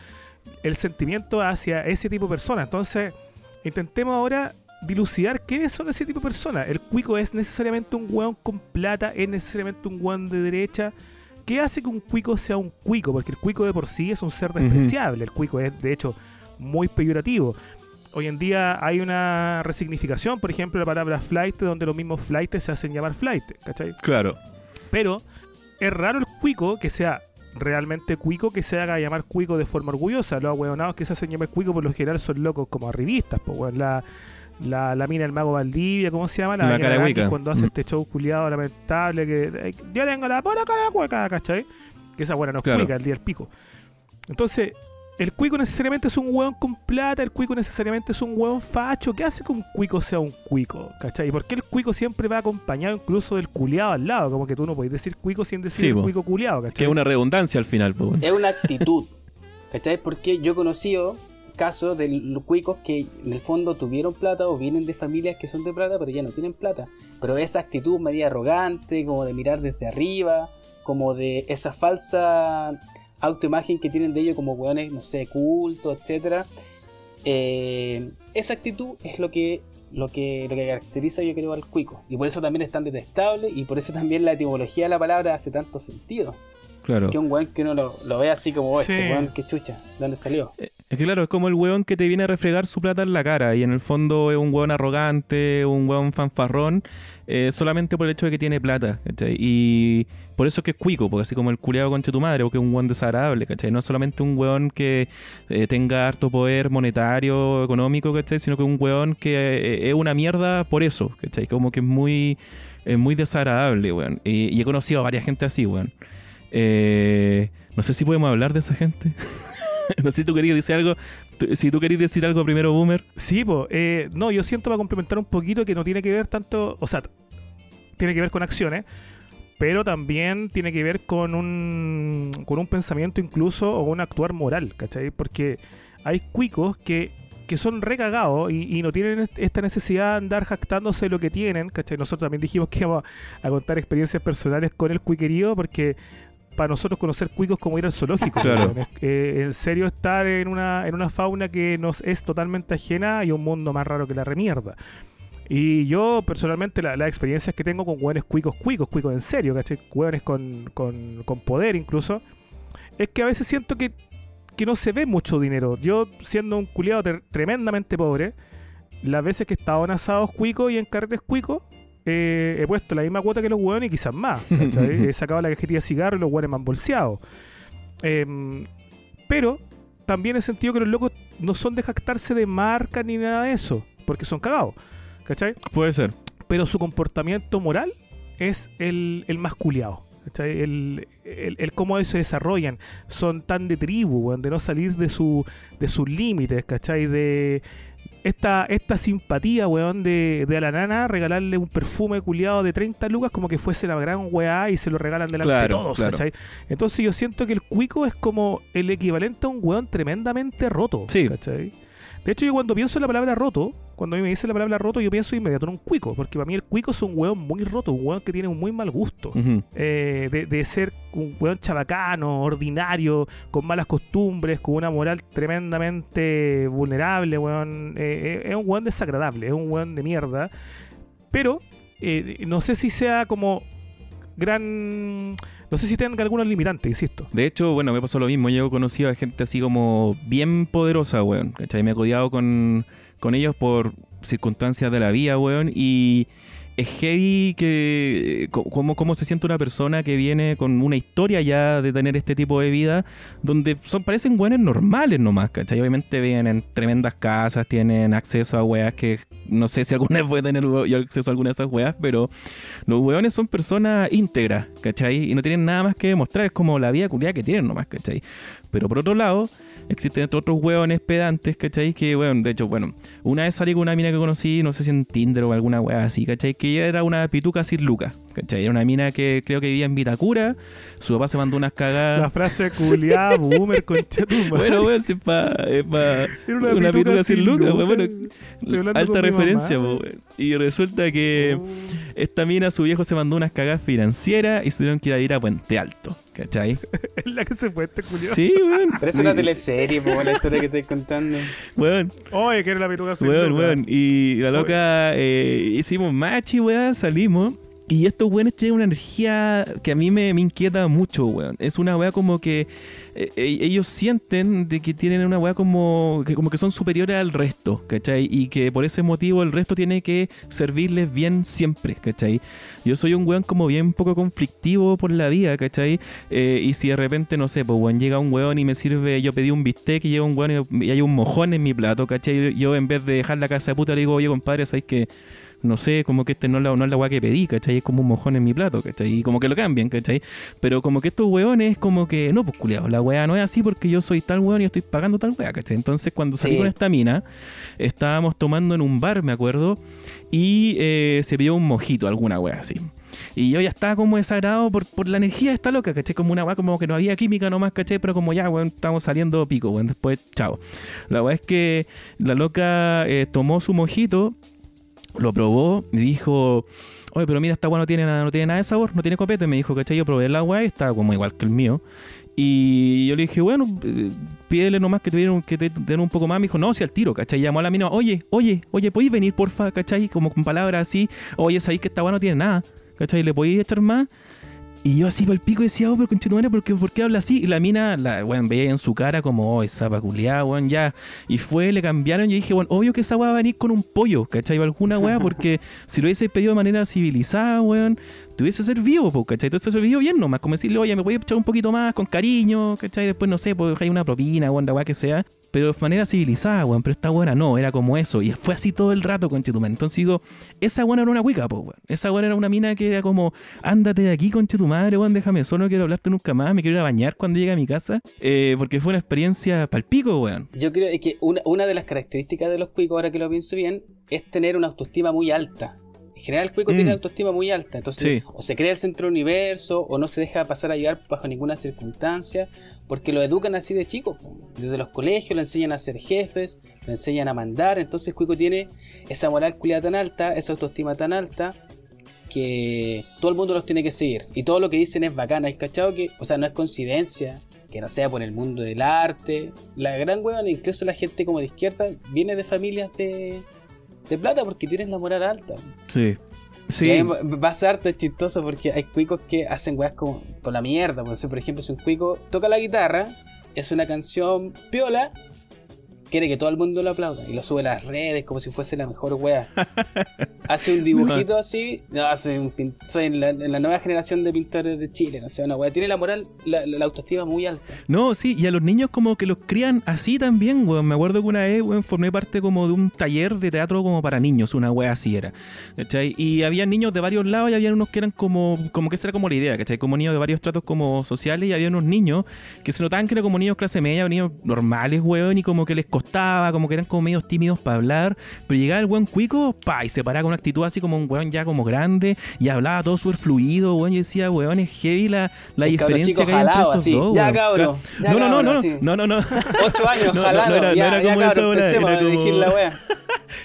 el sentimiento hacia ese tipo de personas. Entonces, intentemos ahora dilucidar qué son ese tipo de personas. El cuico es necesariamente un weón con plata, es necesariamente un weón de derecha. ¿Qué hace que un cuico sea un cuico? Porque el cuico de por sí es un ser despreciable. El cuico es, de hecho, muy peyorativo. Hoy en día hay una resignificación, por ejemplo, de la palabra flight, donde los mismos flight se hacen llamar flight, ¿cachai? Claro. Pero es raro el cuico que sea realmente cuico que se haga llamar cuico de forma orgullosa. Los ahueonados que se hacen llamar cuico por lo general son locos como arribistas, pues. La, la, la mina del mago Valdivia, ¿cómo se llama? La hueca. cuando hace Mm. este show culiado lamentable que eh, yo tengo la pura cara hueca, ¿cachai? Que esa buena no es Claro. cuica, el día del pico. Entonces, el cuico necesariamente es un hueón con plata, el cuico necesariamente es un hueón facho. ¿Qué hace que un cuico sea un cuico? ¿Cachai? ¿Y por qué el cuico siempre va acompañado incluso del culiado al lado? Como que tú no podés decir cuico sin decir Sí, el po. cuico culiado, ¿cachai? Que es una redundancia al final, pues, weón. Es una actitud. ¿Cachai? Porque yo he conocido casos de los cuicos que en el fondo tuvieron plata o vienen de familias que son de plata pero ya no tienen plata. Pero esa actitud media arrogante, como de mirar desde arriba, como de esa falsa autoimagen que tienen de ellos como hueones, no sé, cultos, etcétera. Eh, esa actitud es lo que, lo que lo que caracteriza yo creo al cuico. Y por eso también es tan detestable y por eso también la etimología de la palabra hace tanto sentido. Claro. Que un weón que uno lo, lo ve así como, oh, Sí. este weón, que chucha, ¿de dónde salió? Es que claro, es como el weón que te viene a reflejar su plata en la cara y en el fondo es un weón arrogante, un weón fanfarrón, eh, solamente por el hecho de que tiene plata, ¿cachai? Y por eso es que es cuico, porque así como el culeado concha tu madre, porque es un weón desagradable, ¿cachai? No es solamente un weón que eh, tenga harto poder monetario, económico, ¿cachai? Sino que un weón que eh, es una mierda por eso, ¿cachai? Como que es muy, es muy desagradable, weón. Y, he conocido a varias gente así, weón. No sé si podemos hablar de esa gente. no sé si tú querías decir algo. Si tú querías decir algo primero, Boomer. Sí, pues, no, yo siento para complementar un poquito que no tiene que ver tanto, o sea, tiene que ver con acciones, pero también tiene que ver con un, con un pensamiento incluso o un actuar moral, ¿cachai? Porque hay cuicos que, que son recagados y, y no tienen est- esta necesidad de andar jactándose de lo que tienen, ¿cachai? Nosotros también dijimos que íbamos a contar experiencias personales con el cuiquerío porque para nosotros conocer cuicos como ir al zoológico. Claro. eh, en serio estar en una, en una fauna que nos es totalmente ajena y un mundo más raro que la remierda. Y yo personalmente la- las experiencias que tengo con hueones cuicos, cuicos, cuicos en serio, ¿cachai? Hueones con, con, con poder incluso, es que a veces siento que, que no se ve mucho dinero. Yo siendo un culiado tremendamente pobre, las veces que he estado en asados cuicos y en carretes cuicos, eh, he puesto la misma cuota que los hueones y quizás más. he sacado la cajetilla de cigarro y los hueones me han bolseado. Em, pero también he sentido que los locos no son de jactarse de marca ni nada de eso, porque son cagados. ¿Cachai? Puede ser. Pero su comportamiento moral es el, el más. ¿cachai? El, el, el cómo ellos se desarrollan. Son tan de tribu, de no salir de, su, de sus límites, ¿cachai? De esta, esta simpatía, weón, de, de a la nana regalarle un perfume culiado de 30 lucas como que fuese la gran weá y se lo regalan delante Claro, de todos, claro. ¿cachai? Entonces yo siento que el cuico es como el equivalente a un weón tremendamente roto, Sí. ¿cachai? De hecho, yo cuando pienso en la palabra roto, cuando a mí me dice la palabra roto, yo pienso inmediato en un cuico, porque para mí el cuico es un weón muy roto, un weón que tiene un muy mal gusto. Eh, de, de ser un weón chabacano, ordinario, con malas costumbres, con una moral tremendamente vulnerable, weón. Eh, eh, es un weón desagradable, es un weón de mierda. pero eh, no sé si sea como gran... No sé si tengan algunos limitantes, insisto. De hecho, bueno, me pasó lo mismo. Yo he conocido a gente así como bien poderosa, weón. ¿Cachai? Me he codiado con, con ellos por circunstancias de la vida, weón. Y es heavy que cómo, cómo se siente una persona que viene con una historia ya de tener este tipo de vida, donde son parecen buenos normales nomás, ¿cachai? Obviamente vienen en tremendas casas, tienen acceso a weas que no sé si alguna vez puede tener yo acceso a alguna de esas weas, pero los weones son personas íntegras, ¿cachai? Y no tienen nada más que demostrar, es como la vida culiada que tienen nomás, ¿cachai? Pero por otro lado, existen otros hueones pedantes, ¿cachai? Que, bueno, de hecho, bueno, una vez salí con una mina que conocí, no sé si en Tinder o alguna hueá así, ¿cachai? Que ella era una pituca sin lucas, ¿cachai? Era una mina que creo que vivía en Vitacura, su papá se mandó unas cagadas. La frase culiada, boomer, concha Bueno, weón, es pa, es pa una, una pituca, sin, lucas, bueno, alta referencia, weón. Y resulta que Oh. esta mina, su viejo se mandó unas cagadas financieras y se tuvieron que ir a ir a Puente Alto, ¿cachai? Es la que se fue este culiado. Sí, weón. Pero es Sí. una teleserie, po, la historia que estoy contando. Weón, Oye, que era la sin Weón, lucas. weón. Y la loca eh, hicimos machi, weón, salimos. Y estos weones tienen una energía que a mí me, me inquieta mucho, weón. Es una weá como que eh, eh, ellos sienten de que tienen una weá como que, como que son superiores al resto, ¿cachai? Y que por ese motivo el resto tiene que servirles bien siempre, ¿cachai? Yo soy un weón como bien poco conflictivo por la vida, ¿cachai? Eh, y si de repente, no sé, pues weón, llega un weón y me sirve, yo pedí un bistec y llega un weón y, hay un mojón en mi plato, ¿cachai? Yo en vez de dejar la casa de puta le digo, oye compadre, ¿sabes que no sé, como que este no es la, no es la weá que pedí, ¿cachai? Es como un mojón en mi plato, ¿cachai? Y como que lo cambian, ¿cachai? Pero como que estos weones, como que, no, pues culiados, la weá no es así porque yo soy tal weón y estoy pagando tal weá, ¿cachai? Entonces cuando salí Sí. con esta mina, estábamos tomando en un bar, me acuerdo, y eh, se pidió un mojito, alguna weá así. Y yo ya estaba como desagrado por, por la energía de esta loca, ¿cachai? Como una weá, como que no había química nomás, ¿cachai? Pero como ya, weón, estamos saliendo pico, weón. Después, chao. La weá es que la loca eh, tomó su mojito, lo probó y dijo, oye, pero mira, esta weá no tiene nada, no tiene nada de sabor, no tiene copete. Me dijo, ¿cachai? Yo probé la weá y estaba como igual que el mío. Y yo le dije, bueno, eh, pídele nomás que te, dieron, que te den un poco más. Me dijo, no, si al tiro, ¿cachai? Llamó a la mina, oye, oye, oye, ¿podéis venir, porfa? ¿cachai? Como con palabras así, oye, sabéis que esta weá no tiene nada, ¿cachai? ¿Le podéis echar más? Y yo así para el pico decía, oh, pero conchetumare, ¿por qué, ¿por qué habla así? Y la mina, la, weón, veía en su cara como, oh, esa paculiada, weón, ya. Y fue, le cambiaron y dije, bueno, obvio que esa weá va a venir con un pollo, ¿cachai? O alguna weá, porque si lo hubiese pedido de manera civilizada, weón, te hubiese servido, po, ¿cachai? Te hubiese servido bien nomás, como decirle, oye, me voy a echar un poquito más con cariño, ¿cachai? Después, no sé, pues hay una propina, weón, la weá que sea. Pero de manera civilizada, weón. Pero esta buena no, era como eso. Y fue así todo el rato, conchetumare. Entonces digo, esa buena era una cuica, po, weón. Esa buena era una mina que era como, ándate de aquí, conche tu madre, weón, déjame solo, no quiero hablarte nunca más, me quiero ir a bañar cuando llegue a mi casa. Eh, porque fue una experiencia palpico, weón. Yo creo que una, una de las características de los cuicos, ahora que lo pienso bien, es tener una autoestima muy alta. En general, el cuico Mm. tiene autoestima muy alta. Entonces, Sí. o se cree el centro del universo, o no se deja pasar a llevar bajo ninguna circunstancia, porque lo educan así de chico. Desde los colegios le enseñan a ser jefes, le enseñan a mandar. Entonces, el cuico tiene esa moral culiada tan alta, esa autoestima tan alta, que todo el mundo los tiene que seguir. Y todo lo que dicen es bacana. ¿Has cachado que, o sea, no es coincidencia? Que no sea por el mundo del arte. La gran huevona, incluso la gente como de izquierda, viene de familias de, de plata porque tienen la moral alta. Sí. Sí. a mí me pasa harto, chistoso porque hay cuicos que hacen weas como con la mierda. Ejemplo, por ejemplo, si un cuico toca la guitarra, es una canción piola, quiere que todo el mundo lo aplauda y lo sube a las redes como si fuese la mejor wea. hace un dibujito así, no, soy, un pin- soy en la, en la nueva generación de pintores de Chile, no sé, una wea. Tiene la moral, la, la- la autoestima muy alta. No, sí, y a los niños como que los crían así también, weón. Me acuerdo que una vez, weón, formé parte como de un taller de teatro como para niños, una wea así era. ¿Cachai? Y había niños de varios lados y había unos que eran como, como que esa era como la idea, ¿cachai? Como niños de varios tratos como sociales y había unos niños que se notaban que eran como niños clase media, niños normales, weón, y como que les costaba, como que eran como medios tímidos para hablar. Pero llegaba el weón cuico, pa, y se paraba con una actitud así como un weón ya como grande y hablaba todo súper fluido, weón. Yo decía, weón, es heavy la, la El diferencia chico que hay entre jalado, estos así. dos, Ya, ya, no, no, no, no, no, no, no. Ocho años, No, no, jalado, no era- no ya, era ya, como esa bola, empecemos era como- la wea.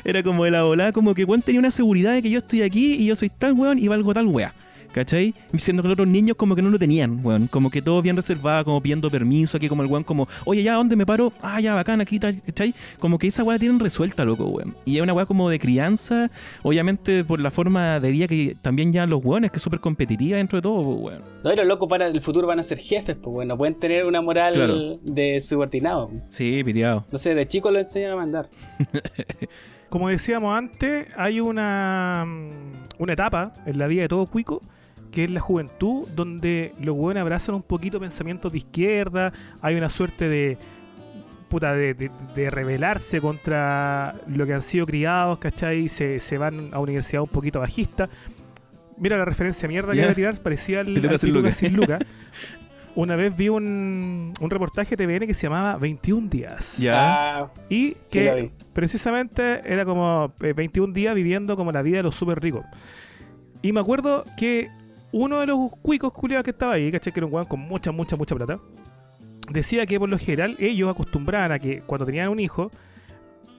Era como de la volada, como que weón tenía una seguridad de que yo estoy aquí y yo soy tal weón y valgo tal wea. ¿Cachai? Diciendo que los otros niños como que no lo tenían, weón. Como que todo bien reservado, como pidiendo permiso, aquí como el weón como, oye, ya, ¿dónde me paro? Ah, ya, bacán, aquí, ¿cachai? Como que esa weá la tienen resuelta, loco, weón. Y es una weá como de crianza, obviamente por la forma de vida que también ya los weones, que es súper competitiva dentro de todo, pues, weón. No, y los locos para el futuro van a ser jefes, pues bueno, pueden tener una moral Claro. de subordinado. Sí, piteado. No sé, de chico lo enseñan a mandar. Como decíamos antes, hay una, mm, una etapa en la vida de todo cuico que es la juventud, donde los hueones abrazan un poquito pensamientos de izquierda, hay una suerte de puta de, de, de rebelarse contra lo que han sido criados, ¿cachai? Se, se van a universidad un poquito bajista. Mira la referencia mierda que voy a tirar, parecía al, al Lucas. hacía Lucas. Una vez vi un, un reportaje de TVN que se llamaba 21 días. Ya. Ah, Y sí que precisamente era como eh, 21 días viviendo como la vida de los súper ricos. Y me acuerdo que uno de los cuicos culiados que estaba ahí, ¿cachai? Que era un weón con mucha, mucha, mucha plata, decía que por lo general ellos acostumbraban a que cuando tenían un hijo,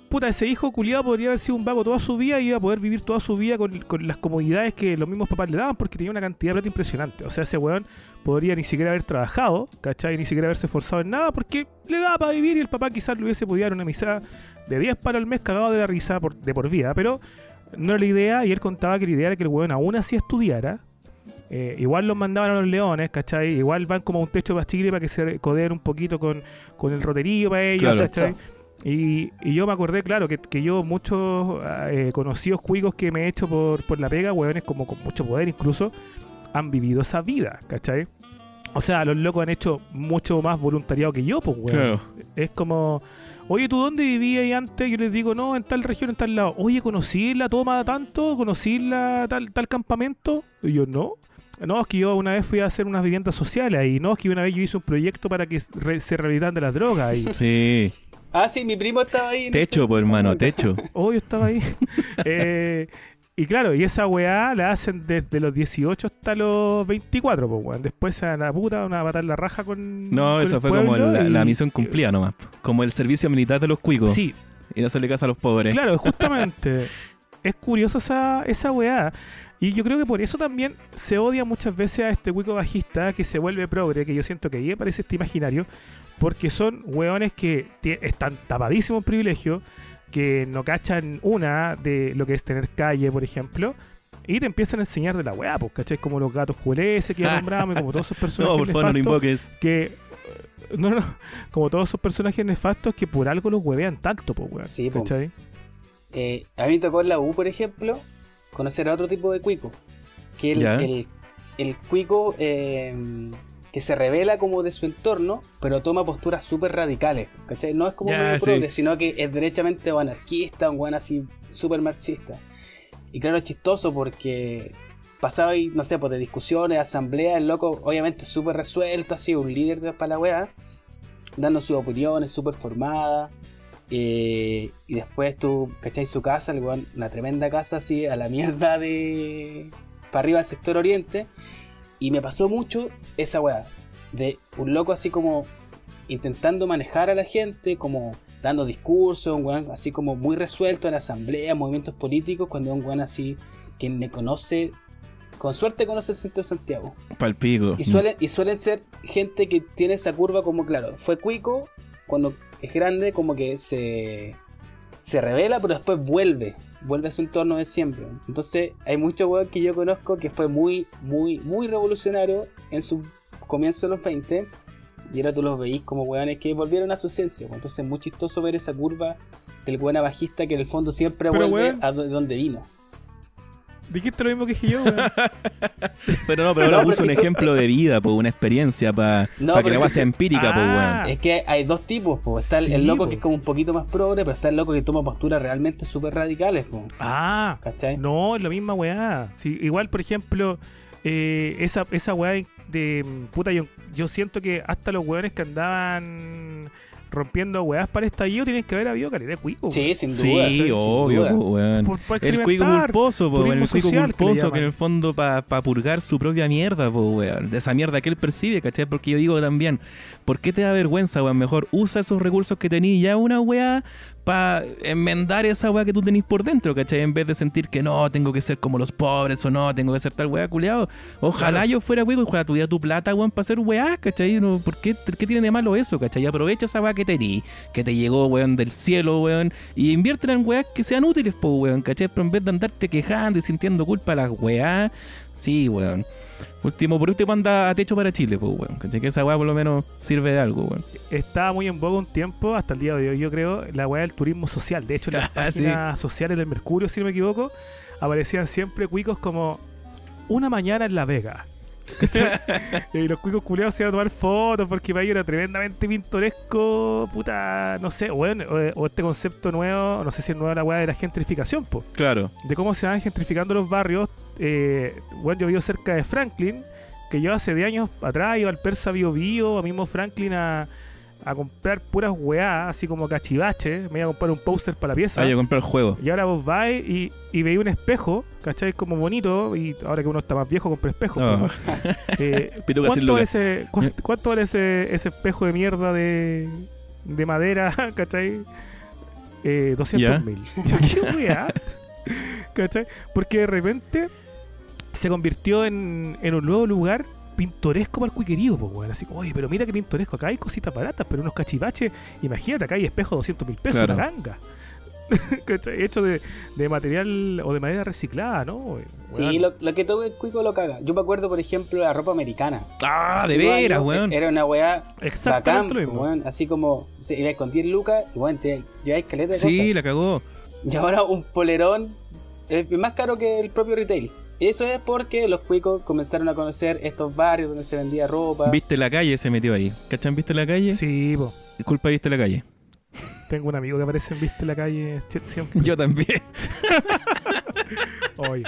puta, ese hijo culiado podría haber sido un vago toda su vida y iba a poder vivir toda su vida con, las comodidades que los mismos papás le daban porque tenía una cantidad de plata impresionante. O sea, ese weón podría ni siquiera haber trabajado, ¿cachai? Ni siquiera haberse esforzado en nada porque le daba para vivir y el papá quizás le hubiese podido dar una misa de 10 para el mes cagado de la risa de por vida, pero no era la idea y él contaba que la idea era que el weón aún así estudiara. Eh, igual los mandaban a los leones, ¿cachai? Igual van como a un techo para chicle para que se codeen un poquito con, con el roterío para ellos, Claro. ¿cachai? Y, y yo me acordé, claro, que, que yo muchos eh, conocidos cuicos que me he hecho por, por la pega, weones como con mucho poder incluso, han vivido esa vida, ¿cachai? O sea, los locos han hecho mucho más voluntariado que yo, pues, weón. Claro. Es como, oye, ¿tú dónde vivías antes? Yo les digo, no, en tal región, en tal lado. Oye, ¿conocí la toma tanto? ¿Conocí la tal, tal campamento? Y yo, no. No, es que yo una vez fui a hacer unas viviendas sociales ahí. No, es que una vez yo hice un proyecto para que re- se rehabilitaran de las drogas ahí. Sí. Ah, sí, mi primo estaba ahí. Techo, ese- pues, hermano, techo. Oh, yo estaba ahí. Eh, y claro, y esa weá la hacen desde los 18 hasta los 24, pues weón. Después se van a la puta, van a matar la raja con. No, con eso el fue como la, y- la misión cumplida nomás. Como el servicio militar de los cuicos. Sí, Y no hacerle caso a los pobres. Claro, justamente. es curiosa esa, esa weá. Y yo creo que por eso también se odia muchas veces a este hueco bajista que se vuelve progre, que yo siento que ahí aparece este imaginario, porque son weones que están tapadísimos en privilegio, que no cachan una de lo que es tener calle, por ejemplo, y te empiezan a enseñar de la weá, pues, ¿cachai? Como los gatos QLS que ya nombramos, y como todos esos personajes No, por favor, no lo nefastos invoques. que... No, no, como todos esos personajes nefastos que por algo los huevean tanto, pues, weón. Sí. ¿cachai? Eh, a mí me tocó en la U, por ejemplo, conocer a otro tipo de cuico. Que el, el, el cuico eh, que se revela como de su entorno, pero toma posturas súper radicales. ¿cachai? No es como medio sí. progre, sino que es derechamente o anarquista, un guan así súper marxista. Y claro, es chistoso porque pasaba ahí, no sé, pues de discusiones, asambleas, el loco, obviamente súper resuelto, así, un líder de para la weá, dando sus opiniones, súper formada. Eh, y después tú, ¿cachai? Su casa, el weón, una tremenda casa así, a la mierda de. para arriba del sector oriente. Y me pasó mucho esa weá. De un loco así como intentando manejar a la gente, como dando discursos, un weón así como muy resuelto en asambleas, movimientos políticos, cuando es un weón así que me conoce, con suerte conoce el centro de Santiago. Palpico. Y suelen, y suelen ser gente que tiene esa curva como, claro, fue cuico, cuando es grande como que se, se revela, pero después vuelve, vuelve a su entorno de siempre. Entonces hay muchos weón que yo conozco que fue muy, muy, muy revolucionario en su comienzo de los 20. Y ahora tú los veís como weones que volvieron a su esencia. pues. Entonces es muy chistoso ver esa curva del weón bajista que en el fondo siempre Pero, vuelve weón. a do- donde vino. Dijiste lo mismo que dije yo, weón. Pero no, pero No, ahora pero puso un que tú- ejemplo de vida, pues, una experiencia para No, que pero la que- sea empírica, pues, Ah. weón. Es que hay dos tipos, pues. Está el, loco po. que es como un poquito más progre, pero está el loco que toma posturas realmente súper radicales, pues. Ah, ¿Cachai? no, es la misma weá. Sí, igual, por ejemplo, eh, esa, esa weá de. Puta, yo, yo siento que hasta los weones que andaban rompiendo weás para el estallido tienen que haber habido calidad de cuico. Sí, sin duda. Sí, sin obvio, pues, weón. Por- por El cuico culposo, po, el cuico social que culposo que, en el fondo para purgar su propia mierda, po, weón. De esa mierda que él percibe, ¿cachai? Porque yo digo también, ¿por qué te da vergüenza, weón? Mejor usa esos recursos que tenés ya una weá para enmendar esa weá que tú tenés por dentro, ¿cachai? En vez de sentir que no, tengo que ser como los pobres o no, tengo que ser tal weá culiado. Ojalá Claro. yo fuera weón y ojalá tuviera tu plata, weón, para hacer weá, ¿cachai? No, ¿por qué, qué tiene de malo eso, cachai? Aprovecha esa weá que tení, que te llegó, weón, del cielo, weón, y inviértela en weás que sean útiles, po, weón, ¿cachai? Pero en vez de andarte quejando y sintiendo culpa a las weá, sí, weón. Último, por último anda a techo para Chile, pues, weón. ¿Cachai? Que esa weá por lo menos sirve de algo, weón. Estaba muy en boga un tiempo, hasta el día de hoy, yo creo, la weá del turismo social. De hecho, en las Ah, sí. páginas sociales del Mercurio, si no me equivoco, aparecían siempre cuicos como una mañana en La Vega. Y los cuicos culiados se iban a tomar fotos porque para ellos era tremendamente pintoresco, puta, no sé, bueno, o, o este concepto nuevo, no sé si es nuevo la weá de la gentrificación, po, Claro. de cómo se van gentrificando los barrios. Eh, bueno, yo vivo cerca de Franklin, que yo hace 10 años atrás iba al Persa Bio Bio, a mismo Franklin a, a comprar puras weá, así como cachivache, me iba a comprar un póster para la pieza. Ah, yo compré el juego. Y ahora vos vais y, y veis un espejo, ¿cachai? Como bonito, y ahora que uno está más viejo, compra espejo. No. Eh, ¿cuánto, vale ese, cuán- ¿Cuánto vale ese, ese espejo de mierda de, de madera, ¿cachai? Eh, 200 Ya. mil. ¿Qué weá? ¿Cachai? Porque de repente se convirtió en, en un nuevo lugar pintoresco para el cuiquerío, pues. Así, oye, pero mira qué pintoresco. Acá hay cositas baratas, pero unos cachivaches. Imagínate, acá hay espejos de 200 mil pesos, Claro. una ganga. Hecho de, de material o de madera reciclada, ¿no? Sí, lo, lo que todo el cuico lo caga. Yo me acuerdo, por ejemplo, la ropa americana. Ah, de veras, años weón. Era una weá Exactamente bacán, lo mismo. weón. Así como, se ibas con 10 lucas y weón, te lleváis caleta de Sí, cosas. la cagó. Y ahora un polerón es más caro que el propio retail. Eso es porque los cuicos comenzaron a conocer estos barrios donde se vendía ropa. Viste la calle, se metió ahí. ¿Cachan? ¿Viste la calle? Sí, po. Disculpa, viste la calle. Tengo un amigo que aparece en Viste la calle siempre. Yo también. Oye,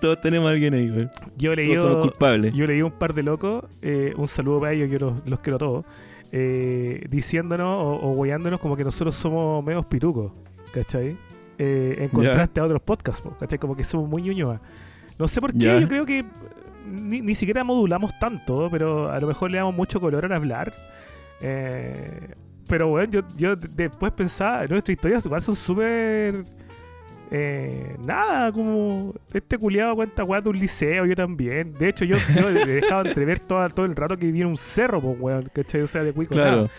Todos tenemos a alguien ahí, weón. yo leí, Todos somos culpables. yo leí un par de locos, eh, un saludo para ellos, yo los, los quiero a todos, eh, diciéndonos o, o guiándonos como que nosotros somos medios pitucos, ¿cachai? Eh, en contraste a otros podcasts, po, ¿cachai? Como que somos muy ñuñoa. No sé por qué, yo creo que ni, ni siquiera modulamos tanto, pero a lo mejor le damos mucho color al hablar. Eh, pero bueno, yo, yo después pensaba, nuestras historias igual son súper... eh, nada, como este culiado cuenta weá de un liceo, yo también. De hecho, yo, yo he dejado entrever todo, todo el rato que en un cerro, pues weón, ¿cachai? O sea, de cuico. Claro. nada.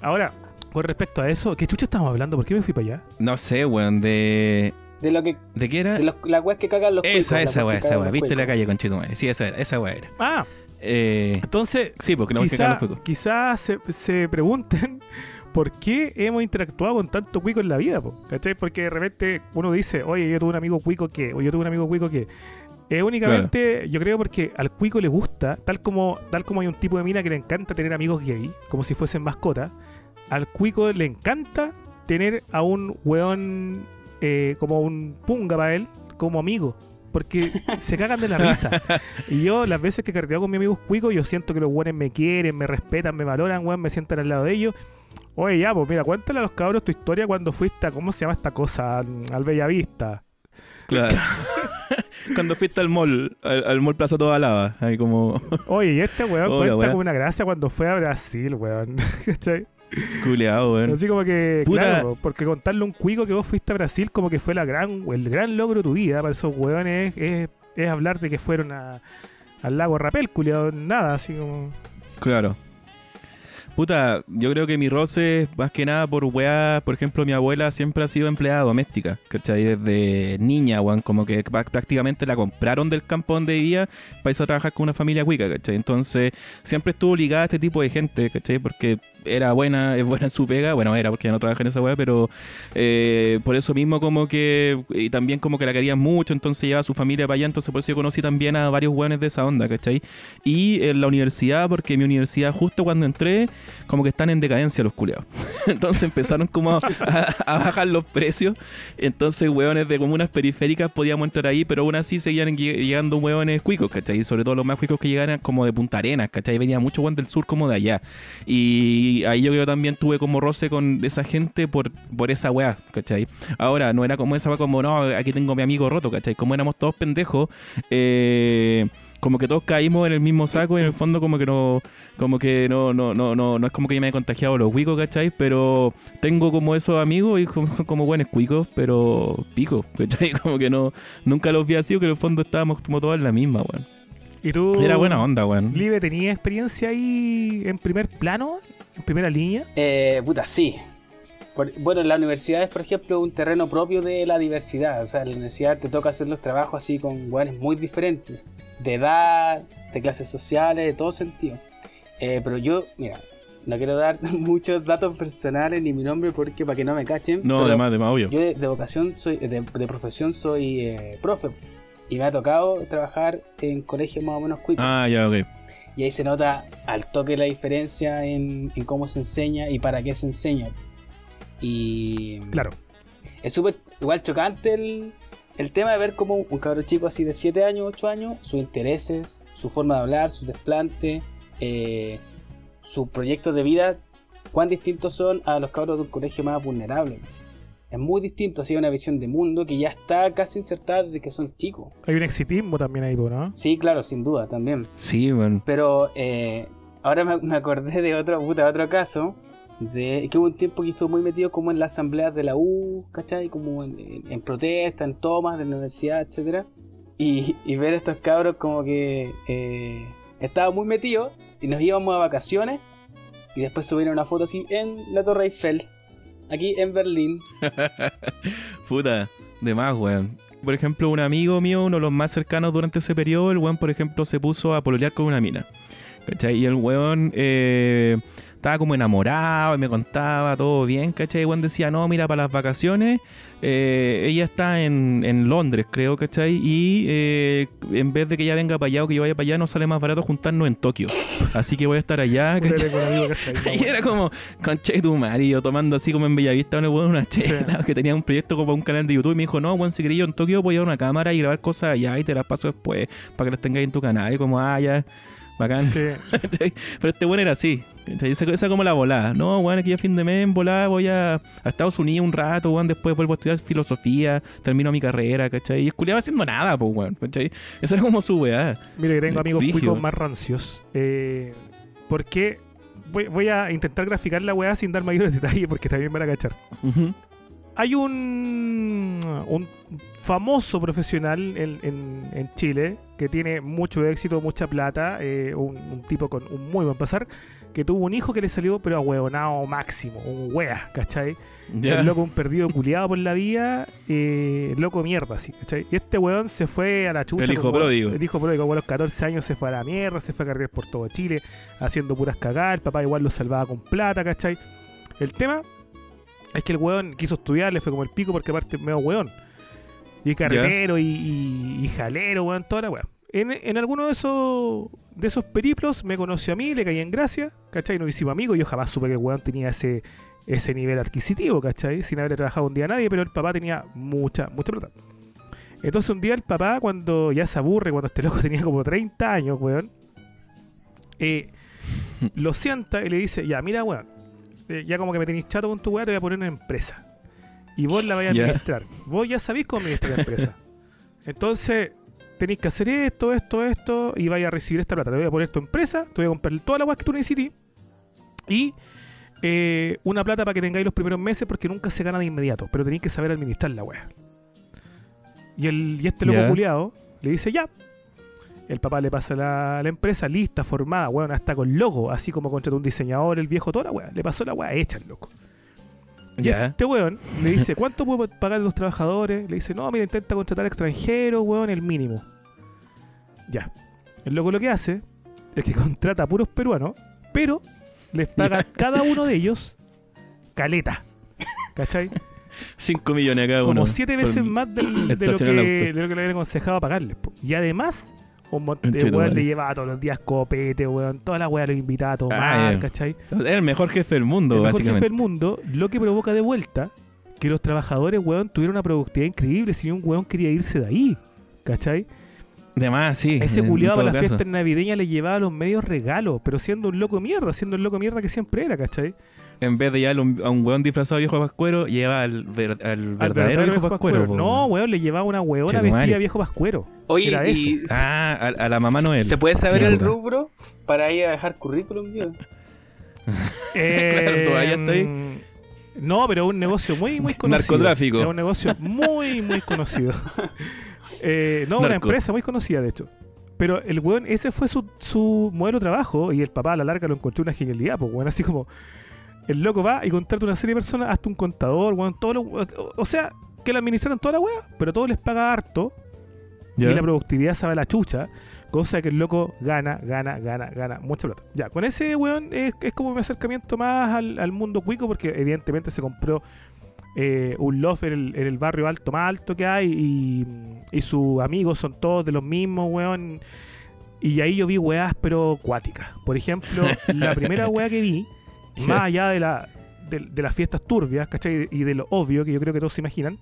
Ahora, con respecto a eso, ¿qué chucha estamos hablando? ¿Por qué me fui para allá? No sé, weón. De. De lo que. ¿De qué era? De los, las weas que cagan los cuicos. esa, las esa weá, que esa cagan weá. los Viste la cuicos. calle, conchito Sí, esa, esa weá era. Ah, Eh, entonces, sí, porque no quizá, los cuicos. quizás se, se pregunten por qué hemos interactuado con tanto cuico en la vida, po, ¿cachai? Porque de repente uno dice, oye, yo tuve un amigo cuico que, o yo tuve un amigo cuico que. Es únicamente, yo creo, porque al cuico le gusta, tal como, tal como hay un tipo de mina que le encanta tener amigos gay, como si fuesen mascotas, al cuico le encanta tener a un weón eh, como un punga para él, como amigo. Porque se cagan de la risa. Y yo, las veces que cargado con mi amigo cuico, yo siento que los weones me quieren, me respetan, me valoran, weón, me sientan al lado de ellos. Oye, ya, pues mira, cuéntale a los cabros tu historia cuando fuiste a, ¿cómo se llama esta cosa? Al, Bellavista. Claro. Cuando fuiste al mall, al, al mall Plaza Toda Lava, ahí como Oye, y este weón cuenta weón. con una gracia cuando fue a Brasil, weón. ¿Cachai? Culeado, weón. Así como que, Puta. claro, porque contarle un cuico que vos fuiste a Brasil como que fue la gran, el gran logro de tu vida para esos weones es, es hablar de que fueron a, al lago Rapel, culiado, nada, así como... Claro. Puta, yo creo que mi roce es más que nada por weá, por ejemplo, mi abuela siempre ha sido empleada doméstica, ¿cachai? Desde niña, weón, como que prácticamente la compraron del campo donde vivía para irse a trabajar con una familia cuica, ¿cachai? Entonces, siempre estuvo ligada a este tipo de gente, ¿cachai? Porque era buena, es buena en su pega, bueno, era porque ya no trabaja en esa weá, pero eh, por eso mismo como que, y también como que la querían mucho, entonces llevaba a su familia para allá, entonces por eso yo conocí también a varios weones de esa onda, ¿cachai? Y en la universidad, porque mi universidad justo cuando entré, como que están en decadencia los culeados. Entonces empezaron como a, bajar los precios. Entonces, hueones de comunas periféricas podíamos entrar ahí, pero aún así seguían lle- llegando hueones cuicos, ¿cachai? Sobre todo los más cuicos que llegaran como de Punta Arenas, ¿cachai? Venía mucho hueón del sur como de allá. Y ahí yo creo que también tuve como roce con esa gente por, por esa weá, ¿cachai? Ahora, no era como esa weá como, no, aquí tengo a mi amigo roto, ¿cachai? Como éramos todos pendejos, eh, como que todos caímos en el mismo saco y en el fondo como que no, como que no, no, no, no, no es como que yo me haya contagiado los cuicos, ¿cachai? Pero tengo como esos amigos y son como buenos cuicos, pero picos, ¿cachai? Como que no, nunca los vi así, que en el fondo estábamos como todos en la misma, weón. ¿Y tú, Era buena onda, weón. Live, tenías experiencia ahí en primer plano? ¿En primera línea? Eh, puta, sí. Por- bueno, la universidad es, por ejemplo, un terreno propio de la diversidad. O sea, en la universidad te toca hacer los trabajos así con lugares muy diferentes. De edad, de clases sociales, de todo sentido. Eh, pero yo, mira, no quiero dar muchos datos personales ni mi nombre porque para que no me cachen. No, además, además, obvio. Yo de, de vocación soy, de, de profesión soy eh, profe. Y me ha tocado trabajar en colegios más o menos cuicos. Ah, ya, ok. Y ahí se nota al toque la diferencia en, en cómo se enseña y para qué se enseña. Y Claro. es súper igual chocante el, el tema de ver cómo un cabro chico así de 7 años, 8 años, sus intereses, su forma de hablar, sus desplantes, eh, sus proyectos de vida, cuán distintos son a los cabros de un colegio más vulnerable. Es muy distinto, así una visión de mundo que ya está casi insertada desde que son chicos. Hay un exitismo también ahí, ¿no? Sí, claro, sin duda, también. Sí, weón. Pero eh, ahora me, me acordé de otro, puta, otro caso. De que hubo un tiempo que estuvo muy metido como en las asambleas de la U, ¿cachai? Como en, en- en protesta, en tomas de la universidad, etcétera y, y ver a estos cabros como que eh, estaban muy metidos y nos íbamos a vacaciones y después subieron una foto así en la Torre Eiffel, aquí en Berlín. Puta, de más, weón. Por ejemplo, un amigo mío, uno de los más cercanos durante ese periodo, el weón, por ejemplo, se puso a pololear con una mina. ¿Cachai? Y el weón eh, estaba como enamorado y me contaba todo bien, ¿cachai? Y el weón decía, no, mira, para las vacaciones, eh, ella está en, en Londres, creo, ¿cachai? Y eh, en vez de que ella venga para allá o que yo vaya para allá, nos sale más barato juntarnos en Tokio. Así que voy a estar allá, Y era como, conche tu marido, tomando así como en Bellavista una, una chela, Sí. que tenía un proyecto como un canal de YouTube. Y me dijo, no, bueno, si quería yo en Tokio voy a una cámara y grabar cosas allá y te las paso después para que las tengáis en tu canal. Y como, ah, ya, bacán. Sí. Pero este bueno era así. Esa, esa como la volada. No, bueno, aquí a fin de mes en volada voy a, a Estados Unidos un rato, weón. Después vuelvo a estudiar filosofía, termino mi carrera, ¿cachai? Y el culiao haciendo nada, pues, weón. ¿cachai? Esa era como su weá. Mire que tengo amigos cuicos más rancios. Eh, porque voy, voy a intentar graficar la weá sin dar mayores detalles porque también me van a cachar. Ujú. Hay un, un famoso profesional en, en- en Chile que tiene mucho éxito, mucha plata, eh, un, un tipo con un muy buen pasar, que tuvo un hijo que le salió pero a huevonao máximo, un wea, ¿cachai? Ya. El loco un perdido culiado por la vida, eh, loco mierda, así, ¿cachai? Y este weón se fue a la chucha. El hijo como- pródigo. El hijo pródigo, como a los 14 años se fue a la mierda, se fue a cargar por todo Chile, haciendo puras cagadas, el papá igual lo salvaba con plata, ¿cachai? El tema es que el weón quiso estudiar, le fue como el pico porque aparte es medio weón. Y carretero y, y- y jalero, weón, toda la weón. En, en alguno de esos de esos periplos me conoció a mí, le caí en gracia, ¿cachai? Nos hicimos amigos, yo jamás supe que el weón tenía ese, ese nivel adquisitivo, ¿cachai? Sin haber trabajado un día a nadie, pero el papá tenía mucha, mucha plata. Entonces un día el papá, cuando ya se aburre, cuando este loco tenía como 30 años, weón, eh, lo sienta y le dice, ya, mira, weón, eh, ya como que me tenéis chato con tu weá, te voy a poner una empresa. Y vos la vais a administrar. Vos ya sabéis cómo administrar la empresa. Entonces, tenéis que hacer esto, esto, esto, y vais a recibir esta plata. Te voy a poner tu empresa, te voy a comprar toda la weá que tú necesites. Y eh, una plata para que tengáis los primeros meses, porque nunca se gana de inmediato. Pero tenéis que saber administrar la weá. Y, el, y este loco culiado le dice ya. El papá le pasa la, la empresa lista, formada, weón, hasta con logo, así como contrató un diseñador, el viejo, toda la weá. Le pasó la weá hecha al loco. Ya. este weón le dice, ¿cuánto puedo pagar los trabajadores? Le dice, no, mira, intenta contratar extranjeros, weón, el mínimo. Ya. El loco lo que hace es que contrata a puros peruanos, pero les paga cada uno de ellos caleta. ¿Cachai? 5 millones a cada uno. Como siete veces Con- más del- de, lo que, el de lo que le habían aconsejado pagarles. po. Y además, un montón de weón le llevaba todos los días copete, weón. Toda la weá lo invitaba a tomar, Ah, ya. ¿cachai? Es el mejor jefe del mundo, el mejor jefe del mundo, lo que provoca de vuelta que los trabajadores, weón, tuvieron una productividad increíble si un weón quería irse de ahí. ¿Cachai? De más, sí. Ese culiado para las caso. fiestas navideñas le llevaba los medios regalos, pero siendo un loco mierda, siendo el loco mierda que siempre era, ¿cachai? En vez de llevar un- a un weón disfrazado de viejo pascuero, lleva al, ver- al Al verdadero viejo pascuero. No, weón. le llevaba una weona vestida de viejo pascuero. Oye, Era y eso. se- Ah, a, a la mamá Noel. ¿se puede saber Sí, el rubro para ir a dejar currículum, yo? Eh, todavía está ahí. No, pero es un negocio muy, muy conocido. Narcotráfico. Es un negocio muy, muy conocido. Eh, no, una empresa muy conocida, de hecho. Pero el weón, ese fue su, su modelo de trabajo y el papá a la larga lo encontró una genialidad, pues, weón. Así como el loco va y contrata una serie de personas, hasta un contador, weón, todo lo- o, o sea, que le administran toda la weá, pero todo les paga harto y la productividad sabe a la chucha, cosa que el loco gana, gana, gana, gana mucha plata. Ya, con ese weón es, es como mi acercamiento más al, al mundo cuico, porque evidentemente se compró eh, un loft en el, en el barrio alto más alto que hay y, y sus amigos son todos de los mismos, weón. Y ahí yo vi weas, pero cuáticas. Por ejemplo, la primera wea que vi, más allá de, la, de, de las fiestas turbias, ¿cachai? Y de lo obvio que yo creo que todos se imaginan,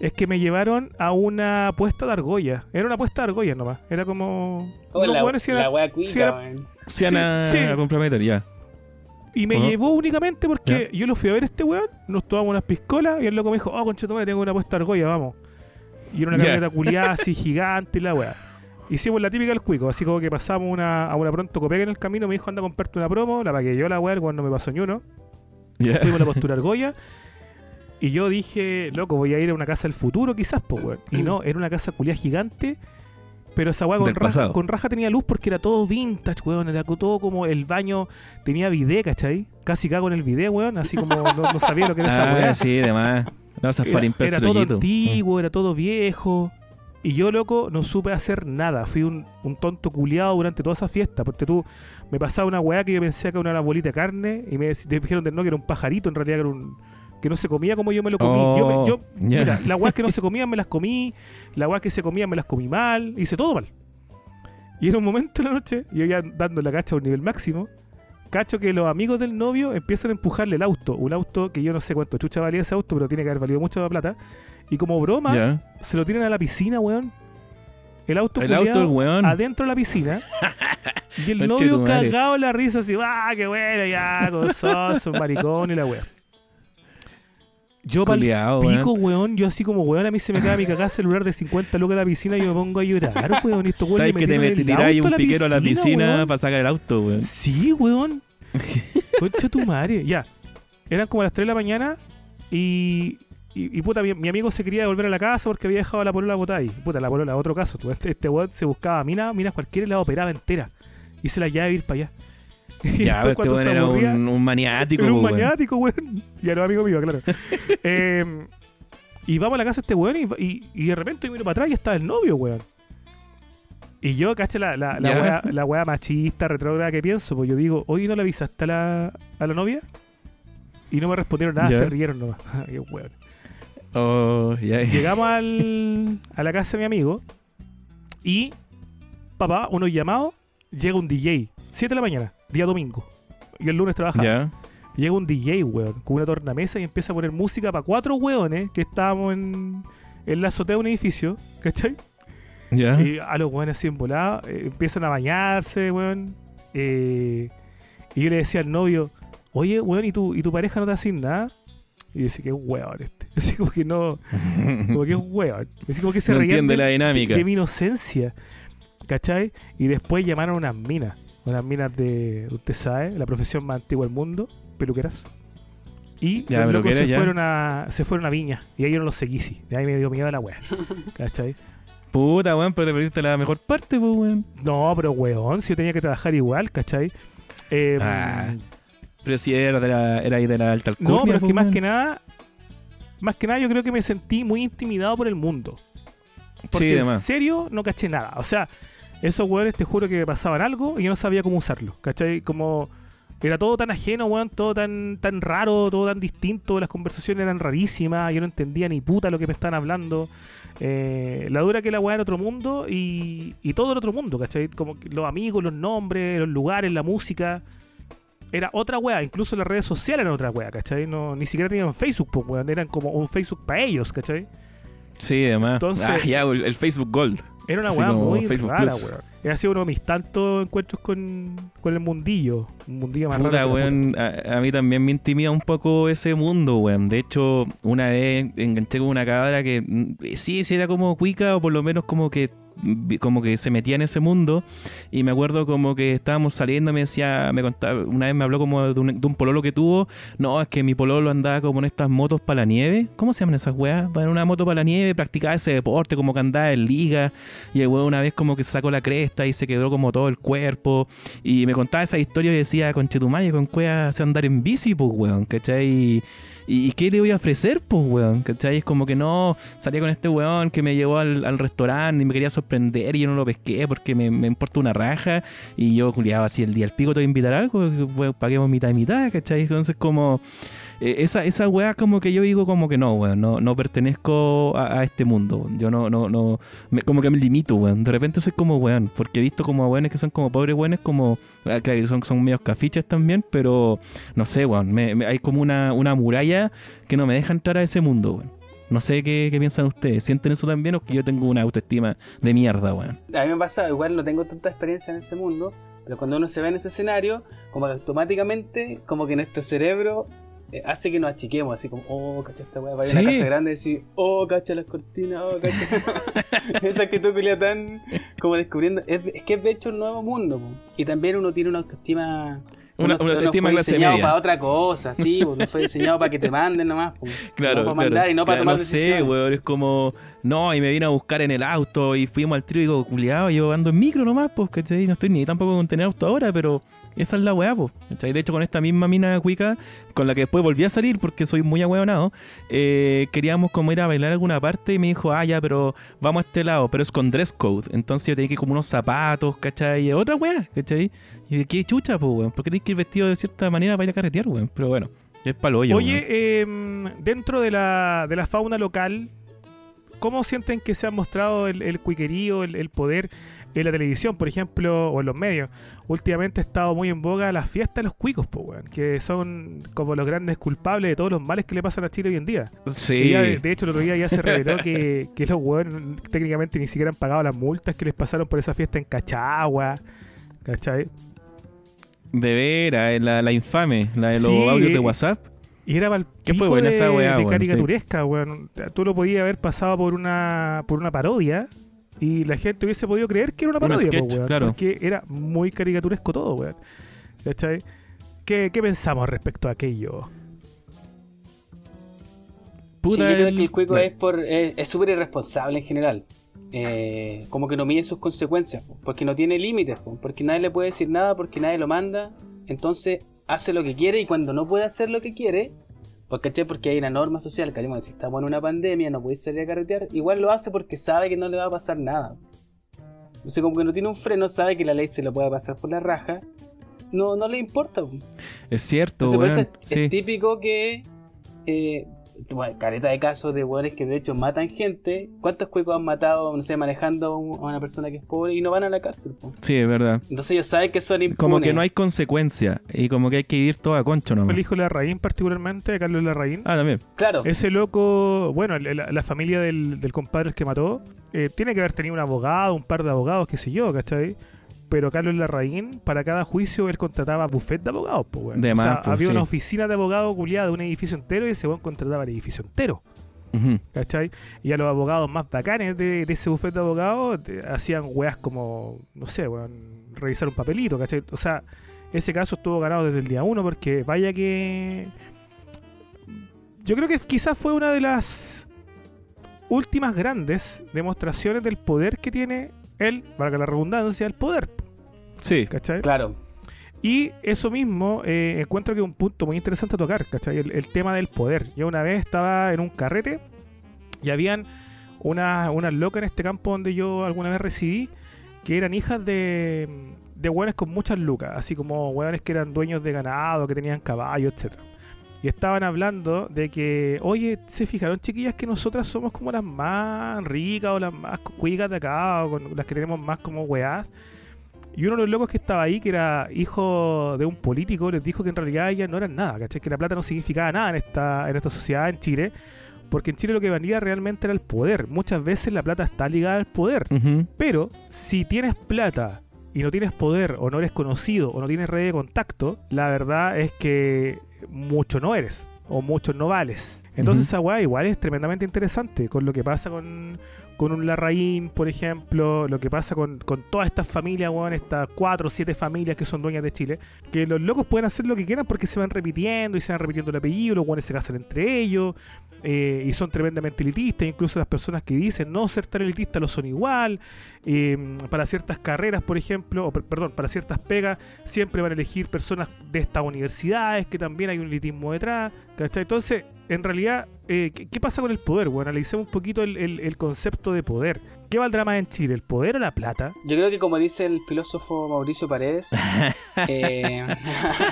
es que me llevaron a una puesta de argolla. Era una puesta de argolla nomás. Era como. Oh, la, weones sí era- la wea sí cuica, era- sí. comprometer, ya. Y me llevó únicamente porque yo lo fui a ver a este weón, nos tomamos unas piscolas y el loco me dijo, oh, concha tu madre, tengo una puesta de argolla, vamos. Y era una Ya. camioneta culiada así gigante y la weá. Hicimos la típica del cuico, así como que pasamos una, a una pronto copega en el camino, me dijo, anda a comprarte una promo, la pagué yo la weá, cuando me pasó ni uno. Ya. Fuimos a la postura argolla. Y yo dije, loco, voy a ir a una casa del futuro quizás, pues, weón. Y no, era una casa culiada gigante. Pero esa weá con raja, pasado. con raja tenía luz porque era todo vintage, weón. Era todo como el baño tenía bidet, ¿cachai? Casi cago en el bidet, weón. Así como no, no sabía lo que era esa Ah, weá. sí, demás. No, esas para Era, limpiarse era todo antiguo, era todo viejo. Y yo, loco, no supe hacer nada. Fui un, un tonto culiado durante toda esa fiesta. Porque tú me pasaba una weá que yo pensé que era una bolita de carne. Y me, dijeron de no, que era un pajarito. En realidad que era un. Que no se comía como yo me lo comí. yo, me- Oh, yo- ya. Mira, las weas que no se comían me las comí. Las weas que se comían me las comí mal. Hice todo mal. Y en un momento de la noche, yo ya dando la cacha a un nivel máximo, cacho que los amigos del novio empiezan a empujarle el auto. Un auto que yo no sé cuánto chucha valía ese auto, pero tiene que haber valido mucha plata. Y como broma, se lo tiran a la piscina, weón. El auto, El auto, el weón. adentro de la piscina. y el Conche novio cagado en la risa, así, ¡ah, qué bueno! Ya, gozoso, maricón y la wea. Yo weón. pico, weón, yo así como, weón, a mí se me cae mi cagada celular de 50 lucas en la piscina y yo me pongo a llorar, weón. Y estos weones que te, metieron met- te el tiráis auto un piquero a la piscina weón. para sacar el auto, weón. Sí, weón. Concha tu madre. Ya. Eran como las 3 de la mañana y, y, y, puta, mi, mi amigo se quería devolver a la casa porque había dejado a la polola botada ahí. Puta, la polola, otro caso. tú. Este, este weón se buscaba minas, minas cualquiera y la operaba entera. Y se la llevaba a ir para allá. Y Ya, pero este weón era aburría- un, un maniático, era un weón. maniático, weón. Y era amigo mío, claro. Eh, y vamos a la casa de este weón y, y, y de repente miro para atrás y estaba el novio, weón. Y yo, caché, la, la, la, Ya. weá, la weá machista, retrógrada que pienso, pues yo digo, oye, ¿no le avisaste a la, a la novia? Y no me respondieron nada, Ya. se rieron nomás. Qué weón. Oh. Llegamos al, a la casa de mi amigo y, papá, unos llamados, llega un DJ, 7 de la mañana, día domingo. Y el lunes trabajaba. Ya. Llega un DJ, weón, con una tornamesa y empieza a poner música para cuatro weones que estábamos en, en la azotea de un edificio, ¿cachai? Y a los weones así envolados, eh, empiezan a bañarse, weón. eh, y yo le decía al novio, oye, weón, ¿y tu, ¿y tu pareja no te hace nada? Y dice que es weón. Así como que no, como que es weón. Así como que se no reían entiende de- la dinámica. de mi inocencia. ¿Cachai? Y después llamaron unas minas. Unas minas de, usted sabe, la profesión más antigua del mundo, peluqueras. Y Ya, los locos se ya. fueron a se fueron a Viña. Y ahí yo no los seguí, sí. De ahí me dio miedo la wea. ¿Cachai? Puta, weón, pero te perdiste la mejor parte, pues, weón. No, pero weón, si yo tenía que trabajar igual, ¿cachai? Eh, Ah, Pero si era de la, era ahí de la alta alcurnia, no, pero es que más que nada, más que nada yo creo que me sentí muy intimidado por el mundo. Porque Sí, en serio no caché nada. O sea, esos weones te juro que pasaban algo y yo no sabía cómo usarlo. ¿Cachai? Como era todo tan ajeno, weón, todo tan, tan raro, todo tan distinto, las conversaciones eran rarísimas, yo no entendía ni puta lo que me estaban hablando. Eh, la dura que la weá era otro mundo y, y todo era otro mundo, ¿cachai? Como los amigos, los nombres, los lugares, la música. Era otra weá, incluso las redes sociales eran otra weá, ¿cachai? No, ni siquiera tenían Facebook, pues, weón, eran como un Facebook para ellos, ¿cachai? Sí, además. Entonces- ah, ya, el, el Facebook Gold. Era una weá muy Facebook rara, weón. ha sido uno de mis tantos encuentros con, con el mundillo. Un mundillo más Puta, raro. weón, a, a mí también me intimida un poco ese mundo, weón. De hecho, una vez enganché con una cabra que mm, sí, sí era como cuica o por lo menos como que como que se metía en ese mundo y me acuerdo como que estábamos saliendo me decía me contaba una vez me habló como de un, de un pololo que tuvo no es que mi pololo andaba como en estas motos para la nieve ¿cómo se llaman esas weas? en una moto para la nieve practicaba ese deporte como que andaba en liga y el weón una vez como que se sacó la cresta y se quebró como todo el cuerpo y me contaba esa historia y decía, conchetumare, con cueva hace andar en bici, pues, weón, ¿cachai? Y, y qué le voy a ofrecer, pues, weón? ¿Cachai? Es como que no, salía con este weón que me llevó al, al restaurante y me quería sorprender y yo no lo pesqué porque me, me importa una raja y yo culiaba así el día el pico te voy a invitar algo, que, weón, paguemos mitad y mitad, ¿cachai? Entonces como... eh, esa, esa weá como que yo digo como que no, weón, no, no pertenezco a, a este mundo. weón. Yo no, no, no, me- como que me limito, weón. De repente soy como weón, porque he visto como a weones que son como pobres weones, como, ah, claro, son, son medios cafiches también, pero no sé, weón, me- me- hay como una, una muralla que no me deja entrar a ese mundo, weón. No sé qué, qué piensan ustedes. ¿Sienten eso también o que yo tengo una autoestima de mierda, weón? A mí me pasa, igual no tengo tanta experiencia en ese mundo, pero cuando uno se ve en ese escenario, como que automáticamente, como que nuestro cerebro eh, hace que nos achiquemos, así como, oh, cacha esta weá, vaya a Sí. una casa grande y decir, oh, cacha las cortinas, oh, cacha. Esa actitud culia tan como descubriendo, es, es que es de hecho un nuevo mundo, po. y también uno tiene una autoestima. Una- una autoestima clase diseñado media. para otra cosa, sí, no fue diseñado para que te manden nomás, po. Claro, no para mandar y no para Claro, tomar no sé, weón, es como, no, y me vine a buscar en el auto y fuimos al trío y digo, culiado, yo ando en micro nomás, pues, ¿cachai? No estoy ni tampoco con tener auto ahora, pero esa es la weá, pues, ¿cachai? De hecho, con esta misma mina cuica, con la que después volví a salir porque soy muy ahueonado, eh, queríamos como ir a bailar a alguna parte y me dijo, ah, ya, pero vamos a este lado, pero es con dress code, entonces yo tenía que ir como unos zapatos, ¿cachai? Otra weá, ¿cachai? Y yo, qué chucha, pues, weón, ¿por qué tenés que ir vestido de cierta manera para ir a carretear, weón? Pero bueno, es palo Oye, em, dentro de la, de la fauna local, ¿cómo sienten que se ha mostrado el, el cuiquerío, el, el poder en la televisión, por ejemplo, o en los medios? Últimamente ha estado muy en boga las fiestas de los cuicos, po, weón, que son como los grandes culpables de todos los males que le pasan a Chile hoy en día. Sí. Ya, de de hecho, el otro día ya se reveló que, que los weones técnicamente ni siquiera han pagado las multas que les pasaron por esa fiesta en Cachagua. ¿Cachai? De veras, eh, la, la infame, la de los Sí, audios de WhatsApp. Y era para ¿Qué fue buena esa weá, de caricaturesca, weón. Tú lo podías haber pasado por una por una parodia y la gente hubiese podido creer que era una Un parodia, po, sketch, weón, claro. Porque era muy caricaturesco todo, weón. ¿Cachai? ¿Qué, qué pensamos respecto a aquello? Puta, Sí, yo creo el- que el cuico es por es súper irresponsable en general. Eh, como que no mide sus consecuencias, po, porque no tiene límites, po, porque nadie le puede decir nada, porque nadie lo manda. Entonces hace lo que quiere y cuando no puede hacer lo que quiere, pues, ¿cachai? Porque hay una norma social, que si estamos en una pandemia, no puedes salir a carretear, igual lo hace porque sabe que no le va a pasar nada. Entonces como que no tiene un freno, sabe que la ley se lo puede pasar por la raja, no, no le importa. po. Es cierto, Entonces, Sí. es típico que. Eh, bueno, careta de casos de hueones que de hecho matan gente. ¿Cuántos cuicos han matado, no sé, manejando a un- a una persona que es pobre y no van a la cárcel? po? Sí, es verdad. Entonces ellos saben que son impunes. Como que no hay consecuencia y como que hay que ir todo a concho nomás. El hijo de Larraín, particularmente, de Carlos Larraín. Ah, también. Claro, Ese loco, bueno, la familia del, del compadre que mató, eh, tiene que haber tenido un abogado, un par de abogados, qué sé yo, ¿cachai? Pero Carlos Larraín, para cada juicio, él contrataba buffet de abogados, pues, weón. De O sea, más, pues, había sí. una oficina de abogados culiada de un edificio entero y ese weón contrataba el edificio entero, Ujú. ¿cachai? Y a los abogados más bacanes de, de ese buffet de abogados hacían weas como, no sé, weón, revisar un papelito, ¿cachai? O sea, ese caso estuvo ganado desde el día uno porque vaya que... Yo creo que quizás fue una de las últimas grandes demostraciones del poder que tiene él, valga la redundancia, el poder, Sí. ¿cachai? claro. Y eso mismo eh, encuentro que es un punto muy interesante a tocar, ¿cachai? El, el tema del poder. Yo una vez estaba en un carrete y habían unas unas locas en este campo donde yo alguna vez residí que eran hijas de, de hueones con muchas lucas, así como hueones que eran dueños de ganado, que tenían caballos, etcétera Y estaban hablando de que, oye, ¿se fijaron chiquillas que nosotras somos como las más ricas o las más cuicas de acá o con las que tenemos más como weás? Y uno de los locos que estaba ahí, que era hijo de un político, les dijo que en realidad ellas no eran nada, ¿cachai? Que la plata no significaba nada en esta, en esta sociedad, en Chile, porque en Chile lo que valía realmente era el poder. Muchas veces la plata está ligada al poder. Pero si tienes plata y no tienes poder, o no eres conocido, o no tienes red de contacto, la verdad es que mucho no eres, o mucho no vales. Entonces Ujú. esa weá igual es tremendamente interesante, con lo que pasa con, con un Larraín, por ejemplo, lo que pasa con, todas estas familias, estas cuatro o siete familias que son dueñas de Chile, que los locos pueden hacer lo que quieran porque se van repitiendo y se van repitiendo el apellido, los weones se casan entre ellos, eh, y son tremendamente elitistas, incluso las personas que dicen no ser tan elitistas lo son igual, eh, para ciertas carreras, por ejemplo, o per- perdón, para ciertas pegas, siempre van a elegir personas de estas universidades, que también hay un elitismo detrás, ¿cachai? Entonces, en realidad, eh, ¿qué, qué pasa con el poder? Bueno, analicemos un poquito el, el- el concepto de poder. ¿Qué valdrá más en Chile, el poder o la plata? Yo creo que como dice el filósofo Mauricio Paredes, eh,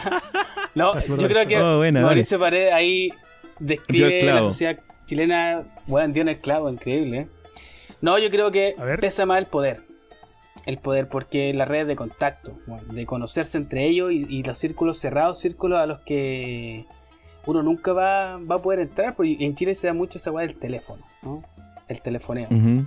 no, yo creo que Oh, Mauricio Paredes ahí describe la sociedad chilena, bueno, dio en el clavo, increíble. ¿eh? No, yo creo que pesa más el poder. El poder, porque las redes de contacto, bueno, de conocerse entre ellos y, y los círculos cerrados, círculos a los que uno nunca va, va a poder entrar, porque en Chile se da mucho esa weá del teléfono, ¿no? El telefoneo. Ujú.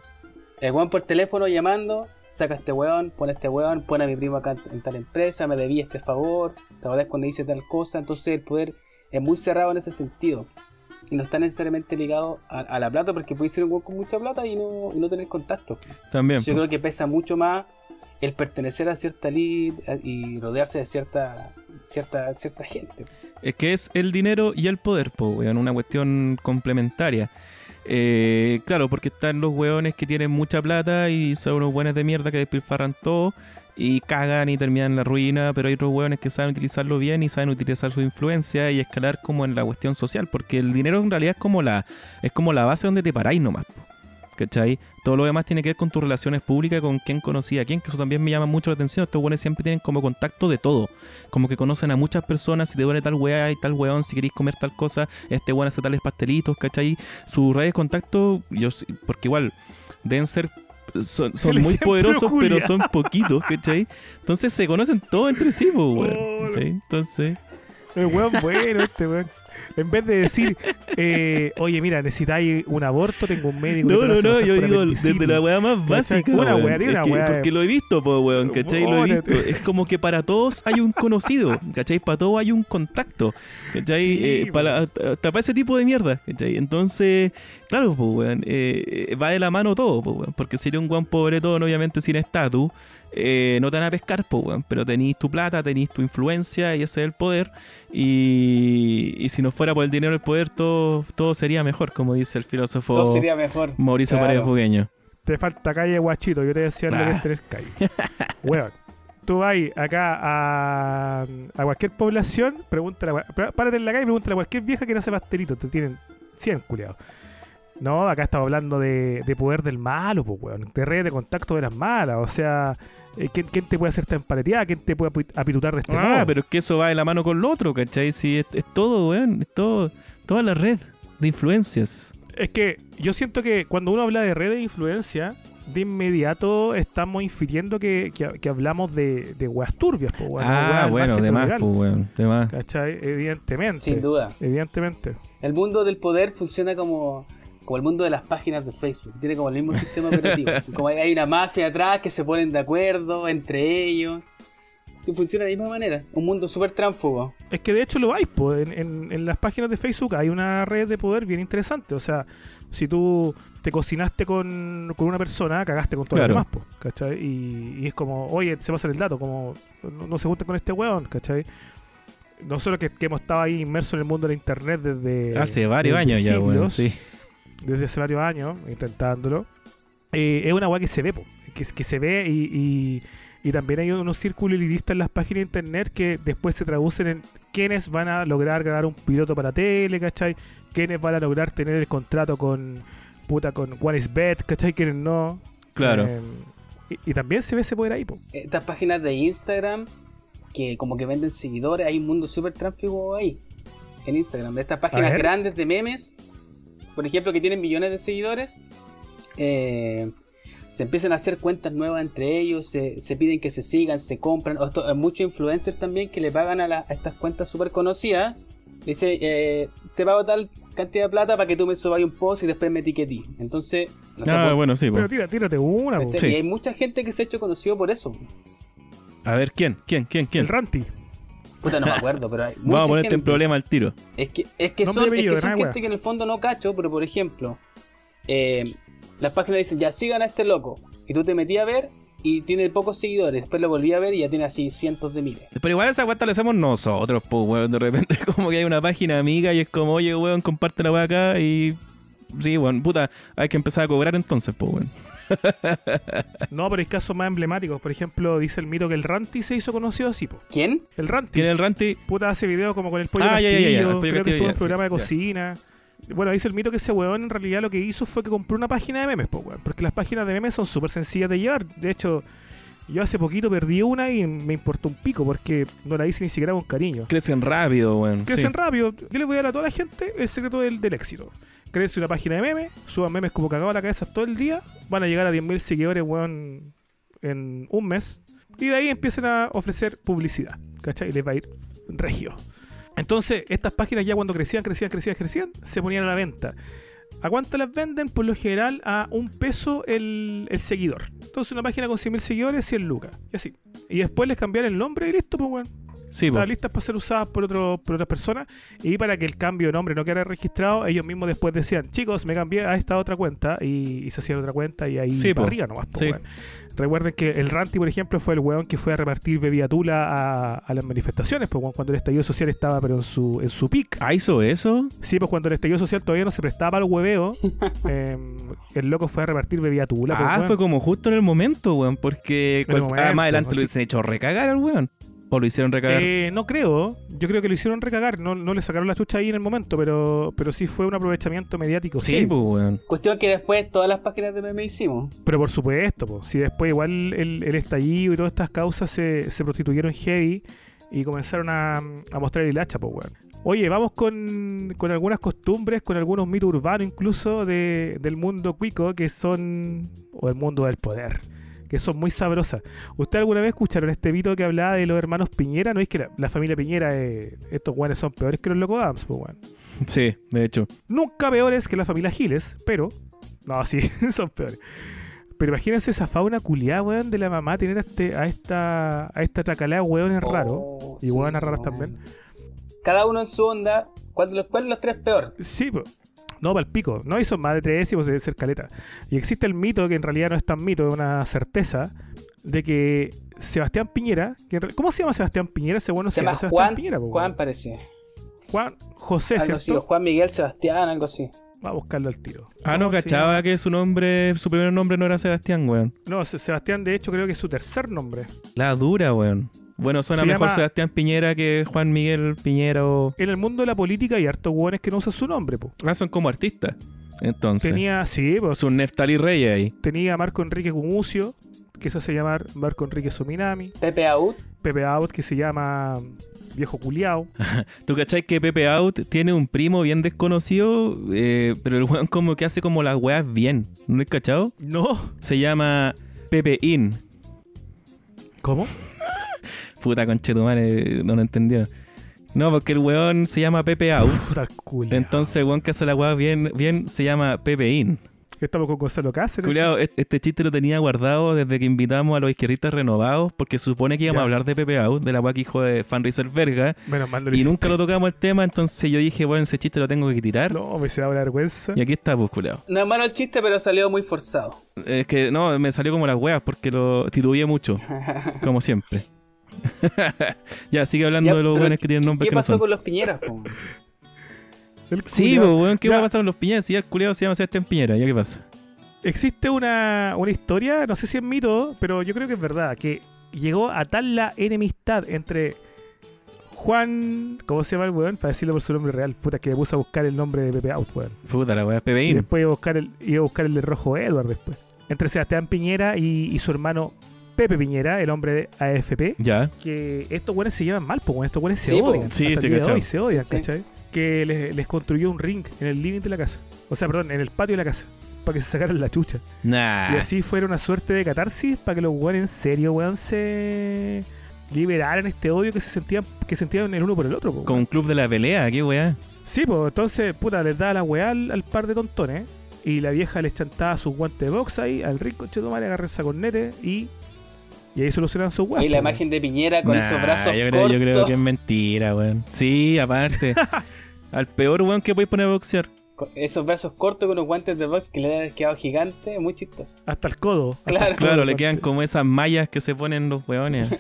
El weón por teléfono llamando, saca a este weón, pone a este weón, pone a mi primo acá en tal empresa, me debía este favor, te acordás cuando dice tal cosa, entonces el poder es muy cerrado en ese sentido. Y no está necesariamente ligado a, a la plata, porque puede ser un weón con mucha plata y no, y no tener contacto. También. Yo creo que pesa mucho más el pertenecer a cierta lid y rodearse de cierta, cierta, cierta gente. Es que es el dinero y el poder, po, weón, una cuestión complementaria. Eh, claro, porque están los weones que tienen mucha plata y son unos buenos de mierda que despilfarran todo y cagan y terminan en la ruina, pero hay otros weones que saben utilizarlo bien y saben utilizar su influencia y escalar como en la cuestión social, porque el dinero en realidad es como la, es como la base donde te paráis nomás, po, ¿cachai? Todo lo demás tiene que ver con tus relaciones públicas, con quién conocía a quién, que eso también me llama mucho la atención. Estos weones siempre tienen como contacto de todo como que conocen a muchas personas, si te duele tal weá y tal weón, si queréis comer tal cosa, este weón hace tales pastelitos, ¿cachai? Sus redes de contacto, yo porque igual deben ser, son, muy poderosos, pero son poquitos, ¿cachai? Entonces se conocen todos entre sí, pues, weón. Oh. Entonces, El weón bueno este weón. En vez de decir, eh, oye, mira, necesitáis un aborto, tengo un médico. no, no, no, yo digo desde la weá más básica, Una weá, una que- weá porque lo he visto, po, weón, ¿cachai? Lo he visto. Es como que para todos hay un conocido, ¿cachai? Para todos hay un contacto, ¿cachai? Sí, Eh, para, hasta para ese tipo de mierda, ¿cachai? Entonces, claro, pues, weón, eh, eh, va de la mano todo, pues, weón. Porque si eres un weón pobretón, obviamente sin estatus, eh, no te van a pescar, pues, weón. Pero tenéis tu plata, tenéis tu influencia y ese es el poder. Y, y si no fuera por el dinero y el poder, todo, todo sería mejor, como dice el filósofo Todo sería mejor. Mauricio Claro. Paredes. Te falta calle guachito, yo te decía lo que es tener calle. Weón. Tú vas acá a, a cualquier población, pregúntale, párate en la calle y pregúntale a cualquier vieja que no hace pastelito. Te tienen 100 culiados. No, acá estamos hablando de, de poder del malo, pues, weón. De redes de contacto de las malas. O sea, eh, ¿quién, quién te puede hacer tan paleteada? ¿Quién te puede api- apitutar de este Ah, modo? pero es que eso va de la mano con lo otro, ¿cachai? Sí, es, es todo, weón. Es todo, toda la red de influencias. Es que yo siento que cuando uno habla de redes de influencia, de inmediato estamos infiriendo que, que- que hablamos de, de weas turbias, pues, weón. ah, bueno, de más, pues, weón. De más. ¿Cachai? Evidentemente. Sin duda. Evidentemente. El mundo del poder funciona como, como el mundo de las páginas de Facebook. Tiene como el mismo sistema operativo. como hay- una mafia atrás que se ponen de acuerdo entre ellos. Y funciona de la misma manera. Un mundo súper tránfugo. Es que de hecho lo hay, pues. En, en- en las páginas de Facebook hay una red de poder bien interesante. O sea, si tú te cocinaste con, con una persona, cagaste con todos Claro. los demás, pues. ¿Cachai? Y, y es como, oye, se pasa el dato, como, no, no se junta con este weón, ¿cachai? Nosotros que, que hemos estado ahí inmersos en el mundo de la internet desde. Hace varios desde años ya, weón. siglos, Sí. Desde hace varios años intentándolo. Eh, es una weá que se ve, po, que, que se ve y, y- y también hay unos círculos elitistas en las páginas de internet que después se traducen en quiénes van a lograr ganar un piloto para tele, ¿cachai? Quiénes van a lograr tener el contrato con puta con One is Bet, ¿cachai? Quiénes no. Claro. Eh, y, y también se ve ese poder ahí, po. Estas páginas de Instagram que como que venden seguidores. Hay un mundo súper tránfugo ahí. En Instagram. De estas páginas grandes de memes. Por ejemplo, que tienen millones de seguidores. eh, se empiezan a hacer cuentas nuevas entre ellos, se, se piden que se sigan, se compran. O esto- hay muchos influencers también que le pagan a, la- a estas cuentas súper conocidas. Dice, eh, te pago tal cantidad de plata para que tú me subas un post y después me etiquetí. Entonces, no sé, Ah, pues, bueno, sí, po. Pero tira, tírate una. Sí. Y hay mucha gente que se ha hecho conocido por eso. A ver, ¿quién? ¿Quién? ¿Quién? ¿Quién? El Ranti. Puta, no me acuerdo, pero hay mucha Vamos a ponerte en gente. problema al tiro. Es que, es que Nombre son, es que son gente wea. que en el fondo no cacho, pero por ejemplo, eh, las páginas dicen, ya sigan a este loco. Y tú te metí a ver y tiene pocos seguidores. Después lo volví a ver y ya tiene así cientos de miles. Pero igual esa cuenta la hacemos nosotros, pues, weón. De repente como que hay una página amiga y es como, oye, weón, comparte la weá acá y... Sí, weón, puta, hay que empezar a cobrar entonces, pues, weón. No, pero hay casos más emblemáticos. Por ejemplo, dice el mito que el Ranti se hizo conocido así, po. ¿Quién? El Ranti. ¿Quién es el Ranti? Puta, hace videos como con el pollo Ah, ya, ya, ya, Castillo, ya, el pollo creo que estuvo en programa sí, de ya. cocina. Bueno, dice el mito que ese weón en realidad lo que hizo fue que compró una página de memes, po, weón. Porque las páginas de memes son súper sencillas de llevar. De hecho, yo hace poquito perdí una y me importó un pico porque no la hice ni siquiera con cariño. Crecen rápido, weón. Crecen sí. rápido. Yo les voy a dar a toda la gente el secreto del, del éxito. Créense una página de memes, suban memes como cagado a la cabeza todo el día, van a llegar a 10.000 seguidores, weón, en un mes. Y de ahí empiezan a ofrecer publicidad, ¿cachai? Y les va a ir regio. Entonces, estas páginas ya cuando crecían, crecían, crecían, crecían, se ponían a la venta. ¿A cuánto las venden? Por lo general a un peso el, el seguidor. Entonces una página con 100.000 seguidores, 100 lucas. Y así. Y después les cambiaron el nombre y listo, pues bueno. Sí, listas para ser usadas por, otro, por otras personas. Y para que el cambio de nombre no quedara registrado, ellos mismos después decían, chicos, me cambié a esta otra cuenta. Y, y se hacían otra cuenta y ahí Sí, arriba nomás. po, Sí. Recuerden que el Ranti, por ejemplo, fue el weón que fue a repartir bebida tula a, a las manifestaciones, pues, cuando el estallido social estaba pero en su, en su pic. ¿Ah, hizo eso? Sí, pues cuando el estallido social todavía no se prestaba al hueveo, em, el loco fue a repartir bebida tula. pues, ah, weón. fue como justo en el momento, weón. Porque cual- ah, momento, más adelante lo así. hubiesen hecho recagar al weón. O lo hicieron recagar. Eh, no creo, yo creo que lo hicieron recagar, no, no le sacaron la chucha ahí en el momento, pero, pero sí fue un aprovechamiento mediático. sí, heavy. pues, weón. Cuestión que después todas las páginas de meme hicimos. Pero por supuesto, po. si después igual el, el estallido y todas estas causas se, se prostituyeron heavy y comenzaron a, a mostrar el hilacha, pues weón. Oye, vamos con, con algunas costumbres, con algunos mitos urbanos incluso de, del mundo cuico que son, o del mundo del poder, que son muy sabrosas. ¿Usted alguna vez escucharon este mito que hablaba de los hermanos Piñera? No es que la, la familia Piñera, eh, estos weones son peores que los Loco Adams, pues weón. Sí, de hecho. Nunca peores que la familia Giles, pero. No, sí, son peores. Pero imagínense esa fauna culiada, weón, de la mamá tener a, este, a esta a esta tracalea de weones raros. Oh, y sí, raras weón. también. Cada uno en su onda. ¿Cuál de los, cuál de los tres peor? Sí, pues. No, para el pico. No, y son más de tres y pues debe ser caleta. Y existe el mito, que en realidad no es tan mito, es una certeza, de que Sebastián Piñera. Que en re- ¿Cómo se llama Sebastián Piñera? Ese bueno Se llama Sebastián Juan, Piñera, po, Juan parece. Juan José, Algo así, Juan Miguel Sebastián, algo así. Va a buscarlo al tiro. Ah, no, ¿Cómo se cachaba que su nombre, su primer nombre no era Sebastián, weón. No, Se- Sebastián, de hecho, creo que es su tercer nombre. La dura, weón. Bueno, suena Se mejor llama- Sebastián Piñera que Juan Miguel Piñera o... En el mundo de la política hay hartos hueones que no usan su nombre, po. Ah, son como artistas. Entonces. Tenía, sí, pues, Es un Neftali Reyes ahí. tenía a Marco Enrique Gumucio, que se hace llamar Marco Enrique Suminami. Pepe Out. Pepe Out, que se llama Viejo Culiao. ¿Tú cachai que Pepe Out tiene un primo bien desconocido? eh, pero el weón como que hace como las weas bien. ¿No lo has cachado? No. Se llama Pepe In. ¿Cómo? Puta conchetumare, no lo entendió. No, porque el weón se llama Pepe Out. Puta entonces el weón que hace la wea bien, bien se llama Pepe In. Estamos con Gonzalo Cáceres. Culeado, este, chiste lo tenía guardado desde que invitamos a los izquierdistas renovados, porque supone que íbamos Ya. a hablar de Pepe Out, de la que hijo de Fanriser Verga, Menos mal no y hiciste. nunca lo tocamos el tema, entonces yo dije, bueno, ese chiste lo tengo que tirar. No, me se da una vergüenza. Y aquí está, pues, culeado. No es malo el chiste, pero salió muy forzado. Es que no, me salió como las weas porque lo titubeé mucho, como siempre. ya, sigue hablando Ya, de los weones que tienen nombres ¿Qué que no pasó son. con los Piñeras? Sí, pues, weón, ¿qué Ya. va a pasar con los Piñeras? Si ya el culeado se llama Sebastián Piñera, ¿ya qué pasa? Existe una, una historia, no sé si es mito, pero yo creo que es verdad, que llegó a tal la enemistad entre Juan, ¿cómo se llama el weón? Para decirlo por su nombre real, puta, que me puse a buscar el nombre de Pepe Out, weón. Puta la wea, Pepe Y después iba a buscar el, iba a buscar el de Rojo Edward después. Entre Sebastián Piñera y, y su hermano Pepe Piñera, el hombre de AFP, Ya. que estos weones se llevan mal, pues estos weones se Sí, odian. Sí, hasta sí, el día de cachao. hoy se odian, Sí. ¿cachai? Que les, les construyó un ring en el living de la casa. O sea, perdón, en el patio de la casa. Para que se sacaran la chucha. Nah. Y así fuera una suerte de catarsis para que los weones en serio, weón, se, liberaran este odio que se sentían, que sentían el uno por el otro. po, Con un club de la pelea, qué weá. Sí, pues entonces, puta, les daba la weá al, al par de tontones. Y la vieja les chantaba sus guantes de box ahí, al rico chetumare, agarren sacornete y. Y ahí solucionan sus weas. Ahí la weón. imagen de Piñera con Nah, esos brazos yo creo, cortos. yo creo que es mentira, weón. Sí, aparte. Al peor weón que podéis poner a boxear. con esos brazos cortos con unos guantes de box que le han quedado gigantes, muy chistoso. Hasta el codo. hasta Claro. el codo, Claro, le quedan como esas mallas que se ponen los weones.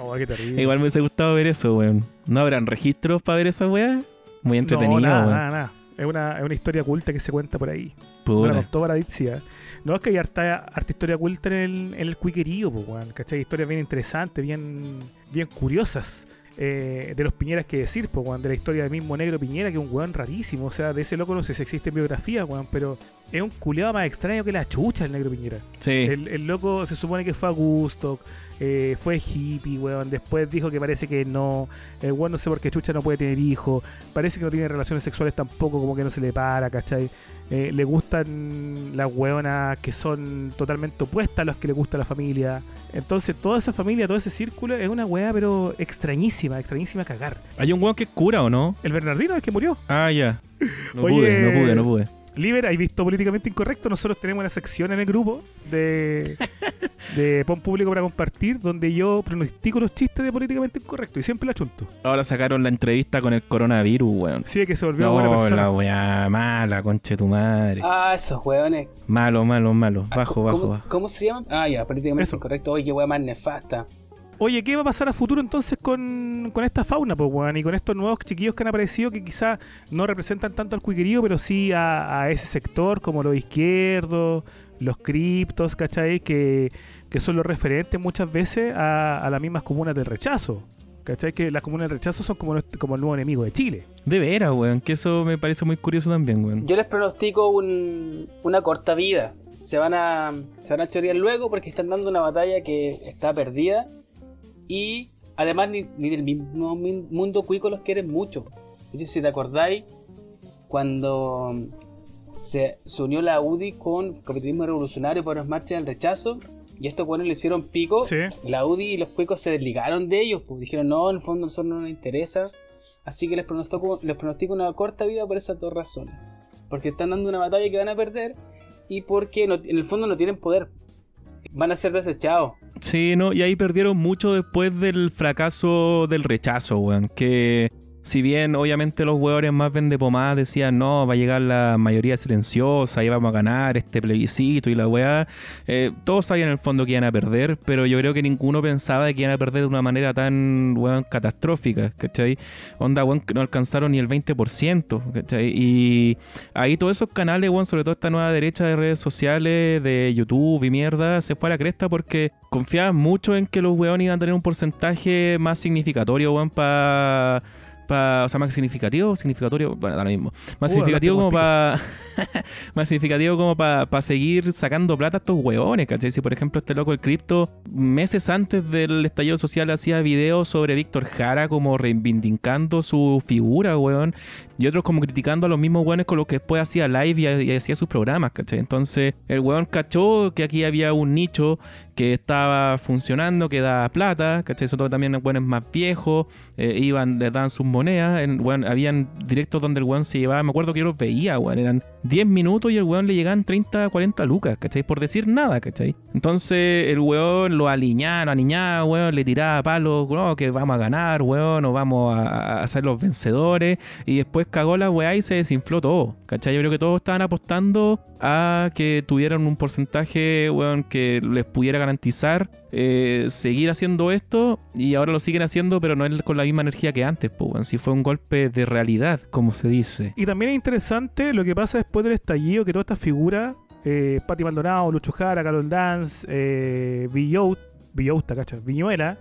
Oh, qué terrible. Igual me hubiese gustado ver eso, weón. ¿No habrán registros para ver esa weá? Muy entretenido, no, nada, weón. nada, nada. Es una, es una historia oculta que se cuenta por ahí. Puta. la contó Paradixia. No, es que hay harta, harta historia oculta en el, en el cuiquerío, pues, weón. ¿Cachai? Historias bien interesantes, bien, bien curiosas. eh, de los Piñeras que decir, pues, weón. De la historia del mismo Negro Piñera, que es un weón rarísimo. O sea, de ese loco no sé si existe biografía, weón. Pero es un culeado más extraño que la chucha el Negro Piñera. Sí. El, el loco se supone que fue a Gusto, eh, fue hippie, weón. Después dijo que parece que no. El weón no sé por qué Chucha no puede tener hijos. Parece que no tiene relaciones sexuales tampoco, como que no se le para, ¿cachai? Eh, le gustan las weonas que son totalmente opuestas a las que le gusta la familia. Entonces, toda esa familia, todo ese círculo es una wea, pero extrañísima, extrañísima a cagar. ¿Hay un weón que cura o no? El Bernardino el que murió. Ah, ya. No Oye. pude, no pude, no pude. Liber, ¿hay visto políticamente incorrecto? Nosotros tenemos una sección en el grupo de, de PON Público para compartir donde yo pronostico los chistes de políticamente incorrecto y siempre la chunto. Ahora sacaron la entrevista con el coronavirus, weón. Sí, es que se volvió buena No, persona. la weá mala, conche tu madre. Ah, esos hueones. Malo, malo, malo. Ah, Bajo, ¿cómo, bajo, bajo. ¿Cómo se llaman? Ah, ya, políticamente Eso. incorrecto. Oye, qué hueá más nefasta. Oye, ¿qué va a pasar a futuro entonces con, con esta fauna, pues, weón? Y con estos nuevos chiquillos que han aparecido que quizás no representan tanto al cuiquerío, pero sí a, a ese sector como los izquierdos, los criptos, ¿cachai? Que, que son los referentes muchas veces a, a las mismas comunas del rechazo. ¿Cachai? Que las comunas del rechazo son como, como el nuevo enemigo de Chile. De veras, weón. Que eso me parece muy curioso también, weón. Yo les pronostico un- una corta vida. Se van a se van a chorear luego porque están dando una batalla que está perdida. Y además ni, ni del mismo mundo cuico los quieren mucho. Hecho, si te acordáis, cuando se, se unió la UDI con Capitalismo Revolucionario por las marchas del rechazo, y estos buenos le hicieron pico, Sí. la UDI y los cuicos se desligaron de ellos, pues dijeron, no, en el fondo a nosotros no nos interesa. Así que les pronostico, les pronostico una corta vida por esas dos razones. Porque están dando una batalla que van a perder y porque no- en el fondo no tienen poder. Van a ser desechados. Sí, no, y ahí perdieron mucho después del fracaso del rechazo, weón. Que si bien obviamente los hueones más vendepomadas decían, no, va a llegar la mayoría silenciosa y vamos a ganar este plebiscito y la weá, eh, todos sabían en el fondo que iban a perder, pero yo creo que ninguno pensaba que iban a perder de una manera tan, weón, catastrófica, ¿cachai? Onda, weón, no alcanzaron ni el 20%, ¿cachai? Y ahí todos esos canales, weón, sobre todo esta nueva derecha de redes sociales, de YouTube y mierda, se fue a la cresta porque confiaban mucho en que los weones iban a tener un porcentaje más significatorio, weón, para... Pa, o sea, más significativo, significatorio, bueno, da lo mismo. Más Uh, significativo hablaste como para. más significativo como para seguir sacando plata a estos hueones, ¿cachai? Si por ejemplo este loco el cripto, meses antes del estallido social hacía videos sobre Víctor Jara como reivindicando su figura, weón. Y otros como criticando a los mismos weones con los que después hacía live y, hacía sus programas, ¿cachai? Entonces el weón cachó que aquí había un nicho que estaba funcionando, que daba plata, ¿cachai? Sobre todo también weones más viejos, eh, iban, les daban sus monedas, en, weón, habían directos donde el weón se llevaba, me acuerdo que yo los veía, weón, eran 10 minutos y el weón le llegaban 30, 40 lucas, ¿cachai? Por decir nada, ¿cachai? Entonces el weón lo aliñaba, lo aniñaba, weón, le tiraba palos, no, que vamos a ganar, weón, o vamos a ser los vencedores, y después cagó la weá y se desinfló todo, ¿cachai? Yo creo que todos estaban apostando a que tuvieran un porcentaje, que les pudiera garantizar eh, seguir haciendo esto y ahora lo siguen haciendo, pero no es con la misma energía que antes, pues. Si fue un golpe de realidad, como se dice. Y también es interesante lo que pasa después del estallido, que todas estas figuras, eh, Maldonado, Lucho Jara, Carol Dance, eh, Villouta, ¿cachai? Viñuela,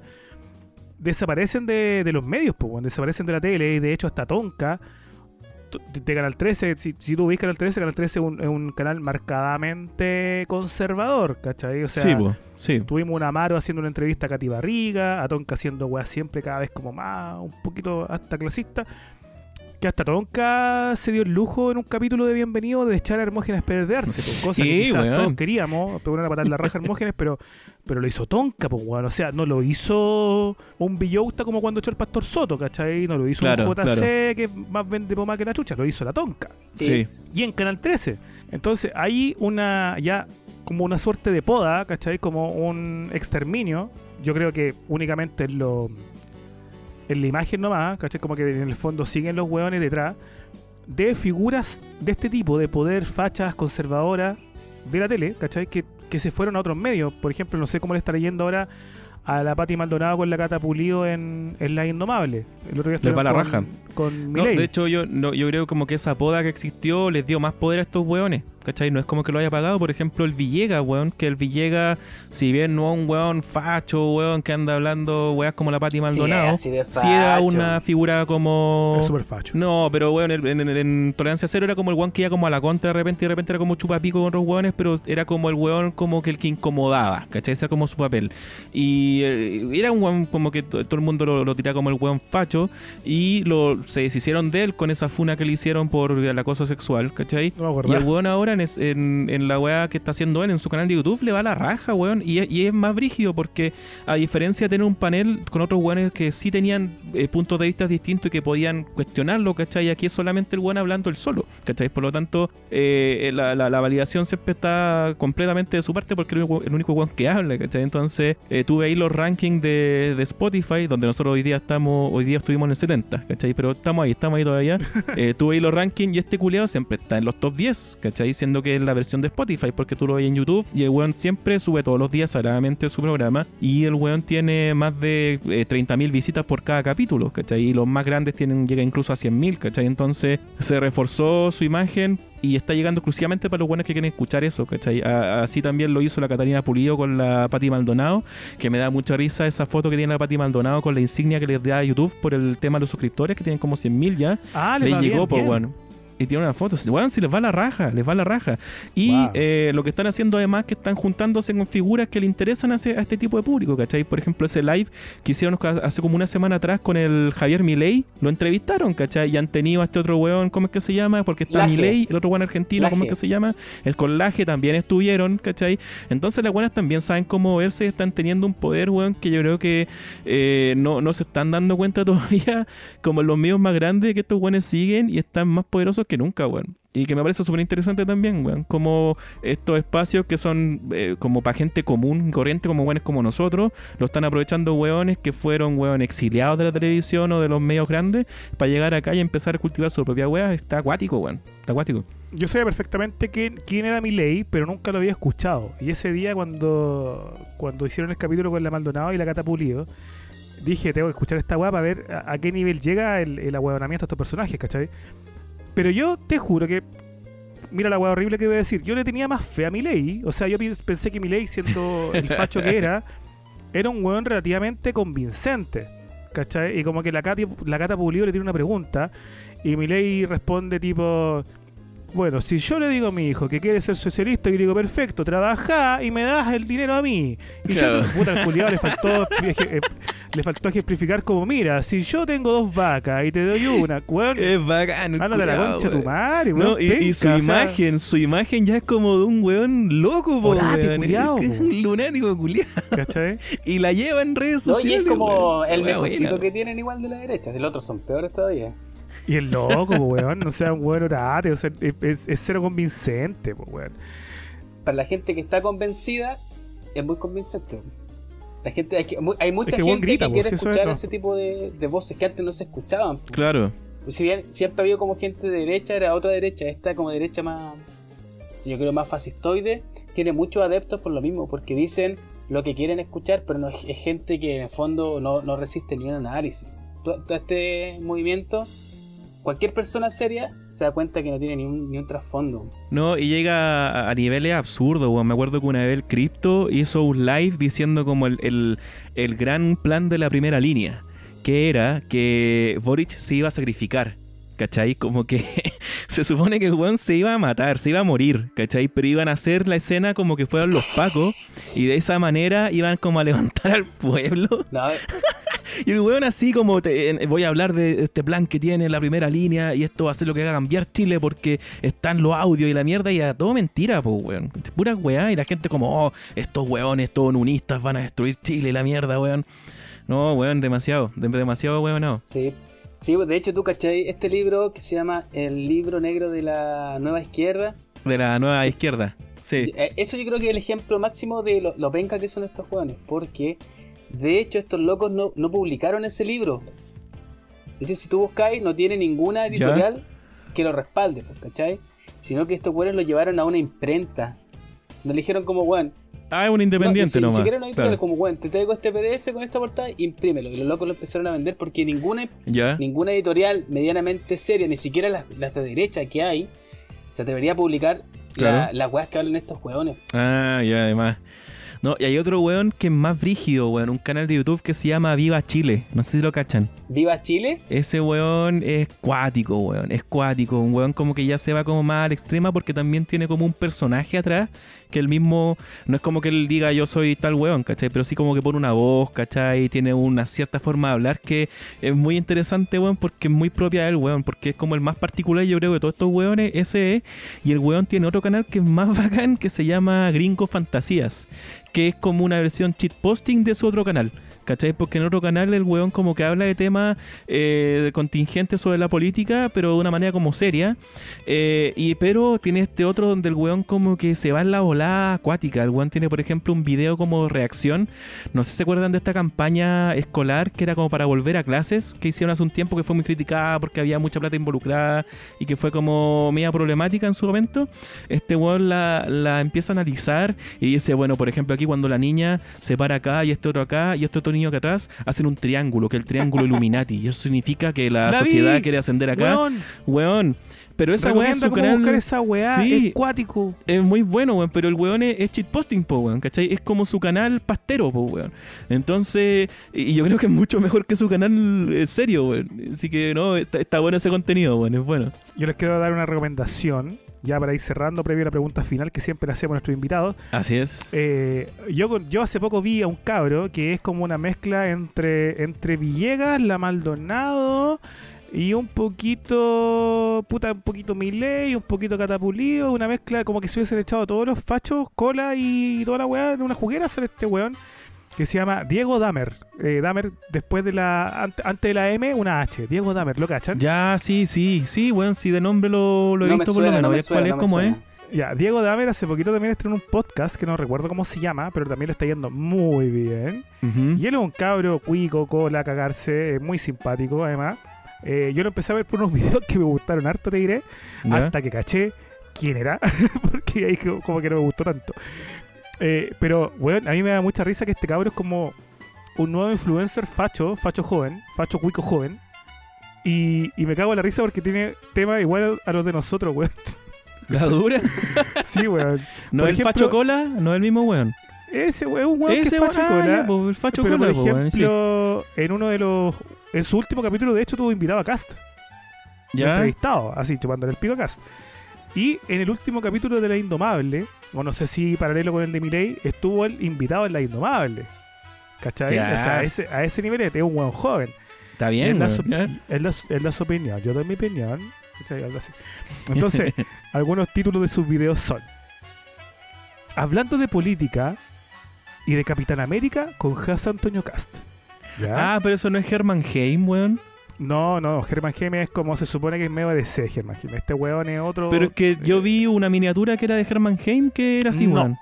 desaparecen de, los medios, pues, desaparecen de la tele, y de hecho hasta Tonka, de Canal 13, si, si tú ves Canal 13, Canal 13 es un, es un canal marcadamente conservador, ¿cachai? O sea, sí, sí. Tuvimos un Amaro haciendo una entrevista a Katy Barriga, a Tonka haciendo weá siempre cada vez como más, un poquito hasta clasista. Que hasta Tonka se dio el lujo en un capítulo de Bienvenido de echar a Hermógenes a perderse. pues, cosa Sí, que quizás weón. todos queríamos, pegar una patada en la raja a Hermógenes, pero, pero lo hizo Tonka, pues, weón. O sea, no lo hizo un Villauta como cuando echó el Pastor Soto, ¿cachai? No lo hizo Claro, un JC claro. que más vende pomada que la chucha, lo hizo la Tonka. Sí. y en Canal 13. Entonces hay una ya como una suerte de poda, ¿cachai? Como un exterminio. Yo creo que únicamente en, lo, en la imagen nomás, ¿cachai? Como que en el fondo siguen los hueones detrás de figuras de este tipo, de poder, fachas, conservadoras de la tele, ¿cachai? Que, que se fueron a otros medios. Por ejemplo, no sé cómo le está leyendo ahora a la Pati Maldonado con la Cata Pulido en, en La Indomable. El otro día Les va la raja. con, No, de hecho, yo, no, yo creo como que esa poda que existió les dio más poder a estos weones. ¿Cachai? No es como que lo haya pagado. Por ejemplo, el Villega, weón. Que el Villega, si bien no es un weón facho, weón, que anda hablando weas como la Pati Maldonado, así de sí era una figura como. Es súper facho. No, pero weón, en, en- en Tolerancia Cero era como el weón que iba como a la contra de repente y de repente era como chupapico con otros weones, pero era como el weón como que el que incomodaba, ¿cachai? Ese era como su papel. Y eh, era un weón como que to- todo el mundo lo, lo tiraba como el weón facho y lo, se deshicieron de él con esa funa que le hicieron por el acoso sexual, ¿cachai? No me Y el weón ahora en, es- en- en la weá que está haciendo él en su canal de YouTube le va la raja, weón. Y, es- y es más brígido porque a diferencia de tener un panel con otros weones que sí tenían eh, puntos de vista distintos y que podían cuestionarlo, ¿cachai? Aquí es solamente el weón hablando él solo, ¿cachai? Por lo tanto, eh, la, la- la validación siempre está completamente de su parte porque es el único, el único weón que habla, ¿cachai? Entonces, eh, tuve ahí los rankings de, de Spotify, donde nosotros hoy día estamos, hoy día estuvimos en el 70, ¿cachai? Pero estamos ahí, estamos ahí todavía. Tuve ahí los rankings y este culeado siempre está en los top 10, ¿cachai? Siendo que es la versión de Spotify, porque tú lo ves en YouTube y el weón siempre sube todos los días sagradamente su programa y el weón tiene más de eh, 30.000 visitas por cada capítulo, ¿cachai? Y los más grandes tienen llega incluso a 100.000, ¿cachai? Entonces se reforzó su imagen y está llegando exclusivamente para los buenos que quieren escuchar eso, ¿cachai? A- así también lo hizo la Catalina Pulido con la Pati Maldonado, que me da mucha risa esa foto que tiene la Pati Maldonado con la insignia que les da a YouTube por el tema de los suscriptores, que tienen como 100.000 ya Ah, le llegó, bien, pues, bien. weón. Y tiene una foto. Weón, si les va la raja, les va la raja. Y Wow. eh, lo que están haciendo además que están juntándose con figuras que le interesan a, ese- a este tipo de público, ¿cachai? Por ejemplo, ese live que hicieron hace como una semana atrás con el Javier Milei, lo entrevistaron, ¿cachai? Y han tenido a este otro weón, ¿cómo es que se llama? Porque está Laje. Milei, el otro weón argentino, ¿cómo es Laje. que se llama? El Colaje también estuvieron, ¿cachai? Entonces las buenas también saben cómo verse y están teniendo un poder, weón, que yo creo que eh, no, no se están dando cuenta todavía, como los medios más grandes, que estos weones siguen y están más poderosos que nunca, weón. Y que me parece súper interesante también, weón. Como estos espacios que son eh, como para gente común, corriente, como weones como nosotros, lo están aprovechando weones que fueron, weón, exiliados de la televisión o de los medios grandes para llegar acá y empezar a cultivar su propia wea. Está acuático, weón. Está acuático. Yo sabía perfectamente quién, quién era Milei, pero nunca lo había escuchado. Y ese día cuando, cuando hicieron el capítulo con la Maldonado y la Cata Pulido, dije, tengo que escuchar esta weá para ver a, qué nivel llega el, el ahueonamiento estos personajes, ¿cachai? Pero yo te juro que, mira la weá horrible que voy a decir, yo le tenía más fe a Milei. O sea, yo pensé que Milei, siendo el facho que era, era un weón relativamente convincente, ¿cachai? Y como que la, Cati, la Cata Pulido le tiene una pregunta y Milei responde tipo... Bueno, si yo le digo a mi hijo que quiere ser socialista y le digo, perfecto, trabaja y me das el dinero a mí. Y Claro. yo, puta, al culiao le faltó, eh, le faltó ejemplificar como, mira, si yo tengo dos vacas y te doy una, weón, Es bacán. el ándale la concha tu weón. madre, weón. No, y, y su penca, o sea, imagen, su imagen ya es como de un weón loco, po, Orate, weón. culiao, Es un lunático culiao. ¿cachai? Y la lleva en redes sociales. es como weón. el mejorcito que tienen igual de la derecha. El otro son peores todavía. Y el loco, weón, o sea, un weón orate, o sea, es, es- cero convincente, weón. Para la gente que está convencida, es muy convincente. La gente, hay, que- hay mucha que gente grita, que po, quiere si eso es, escuchar no. ese tipo de, de voces que antes no se escuchaban. po. Claro. Si bien siempre ha habido como gente de derecha, era otra derecha. Esta como derecha más, si yo creo más fascistoide, tiene muchos adeptos por lo mismo, porque dicen lo que quieren escuchar, pero no es, es gente que en el fondo no, no resiste ni un análisis. Todo este movimiento, cualquier persona seria se da cuenta que no tiene ni un, ni un trasfondo. No, y llega a, a niveles absurdos, weón. Me acuerdo que una vez el Crypto hizo un live diciendo como el, el, el gran plan de la primera línea, que era que Boric se iba a sacrificar. ¿Cachai? Como que se supone que el weón se iba a matar, se iba a morir, ¿cachai? Pero iban a hacer la escena como que fueran los pacos y de esa manera iban como a levantar al pueblo No, Y el weón así como te- voy a hablar de este plan que tiene la primera línea y esto va a ser lo que haga cambiar Chile porque están los audios y la mierda y a todo mentira, pues weón. Pura weá y la gente como, oh, estos weones todos unistas van a destruir Chile y la mierda, weón. No, weón, demasiado, de- demasiado weón, no. Sí. Sí, de hecho, tú cachai este libro que se llama El libro negro de la nueva izquierda. De la nueva izquierda. Sí. Eh, Eso yo creo que es el ejemplo máximo de lo, lo penca que son estos jóvenes. Porque, de hecho, estos locos no, no publicaron ese libro. De hecho, si tú buscáis, no tiene ninguna editorial que lo respalde, pues, ¿cachai? Sino que estos güeyes lo llevaron a una imprenta. Nos dijeron como, weón, Ah, es un independiente no, nomás. Si una editorial, Claro. como, weón, te traigo este PDF con esta portada, imprímelo. Y los locos lo empezaron a vender porque ninguna Ya. ninguna editorial medianamente seria, ni siquiera las, las de derecha que hay, se atrevería a publicar la- las weas que hablan estos hueones. Ah, ya, además. No, y hay otro weón que es más brígido, weón. Un canal de YouTube que se llama Viva Chile. No sé si lo cachan. Viva Chile, Ese weón es cuático, weón. Es cuático. Un weón como que ya se va como más al extrema porque también tiene como un personaje atrás que el mismo. No es como que él diga yo soy tal weón, ¿cachai? Pero sí como que pone una voz, ¿cachai? Tiene una cierta forma de hablar que es muy interesante, weón, porque es muy propia de él, weón. Porque es como el más particular, yo creo, de todos estos weones. Ese es. Y el weón tiene otro canal que es más bacán que se llama Gringo Fantasías. Que es como una versión cheat posting de su otro canal. ¿Cachai? Porque en otro canal el weón como que habla de temas eh, contingentes sobre la política, pero de una manera como seria. Eh, y pero tiene este otro donde el weón como que se va en la volada acuática. El weón tiene, por ejemplo, un video como reacción. No sé si se acuerdan de esta campaña escolar que era como para volver a clases, que hicieron hace un tiempo que fue muy criticada porque había mucha plata involucrada y que fue como media problemática en su momento. Este weón la, la empieza a analizar y dice, bueno, por ejemplo, aquí cuando la niña se para acá y este otro acá y este otro niño que atrás, hacen un triángulo, que es el triángulo Illuminati. Y eso significa que la, La vi. sociedad quiere ascender acá. Weón, Weón. Pero esa weá en recomienda su cómo canal buscar esa weá, Sí. es cuático. es muy bueno, weón. Pero el weón es, es cheatposting, po, weón. ¿Cachai? Es como su canal pastero, po, weón. Entonces, y yo creo que es mucho mejor que su canal eh, serio, weón. Así que, no, está, está bueno ese contenido, weón. Es bueno. Yo les quiero dar una recomendación, ya para ir cerrando, previo a la pregunta final que siempre le hacemos a nuestros invitados. Así es. Eh, yo, yo hace poco vi a un cabro que es como una mezcla entre, entre Villegas, La Maldonado y un poquito, puta, un poquito Miley, un poquito Catapulido, una mezcla como que se hubiesen echado todos los fachos, cola y toda la weá en una juguera hacer este weón que se llama Diego Damer. Eh, Damer después de la, ante- antes de la M, una H. Diego Damer, ¿lo cachan? Ya, sí, sí, sí, weón. Sí, de nombre lo, lo he no me visto por lo menos. no me ¿Ves cuál es? no me ¿Cómo es? Ya, Diego Damer hace poquito también estrenó un podcast que no recuerdo cómo se llama, pero también le está yendo muy bien. Y él es un cabro cuico, cola, cagarse, eh, muy simpático además. Eh, yo lo empecé a ver por unos videos que me gustaron harto, te diré, hasta que caché quién era, porque ahí co- como que no me gustó tanto. Eh, pero, bueno, a mí me da mucha risa que este cabro es como un nuevo influencer facho, facho joven, facho cuico joven. Y, y me cago en la risa porque tiene temas igual a los de nosotros, weón. La dura. Sí, weón. ¿No Por es el ejemplo- Facho Cola? ¿No es el mismo weón? Ese weón es un weón que es Ese facho weón, cola. ah, ya, el Facho pero Cola, por po, weón, sí. ejemplo, en uno de los. En su último capítulo, de hecho, tuvo invitado a Cast. Ya. Entrevistado, así, chupándole el pico a Cast. Y en el último capítulo de La Indomable, o no sé si paralelo con el de Miley, estuvo el invitado en La Indomable. ¿Cachai? O sea, a ese, a ese nivel es un weón joven. Está bien, weón, su, ya. él da su- opinión, yo doy mi opinión. ¿cachai? Algo así. Entonces, algunos títulos de sus videos son Hablando de política y de Capitán América con José Antonio Cast. ¿Ya? Ah, pero eso no es Herman Heim, weón. No, no, Germán Geme es como se supone que es medio de C, Germán Geme. Este weón es otro. Pero es que yo vi una miniatura que era de Herman Heim que era así, No. weón.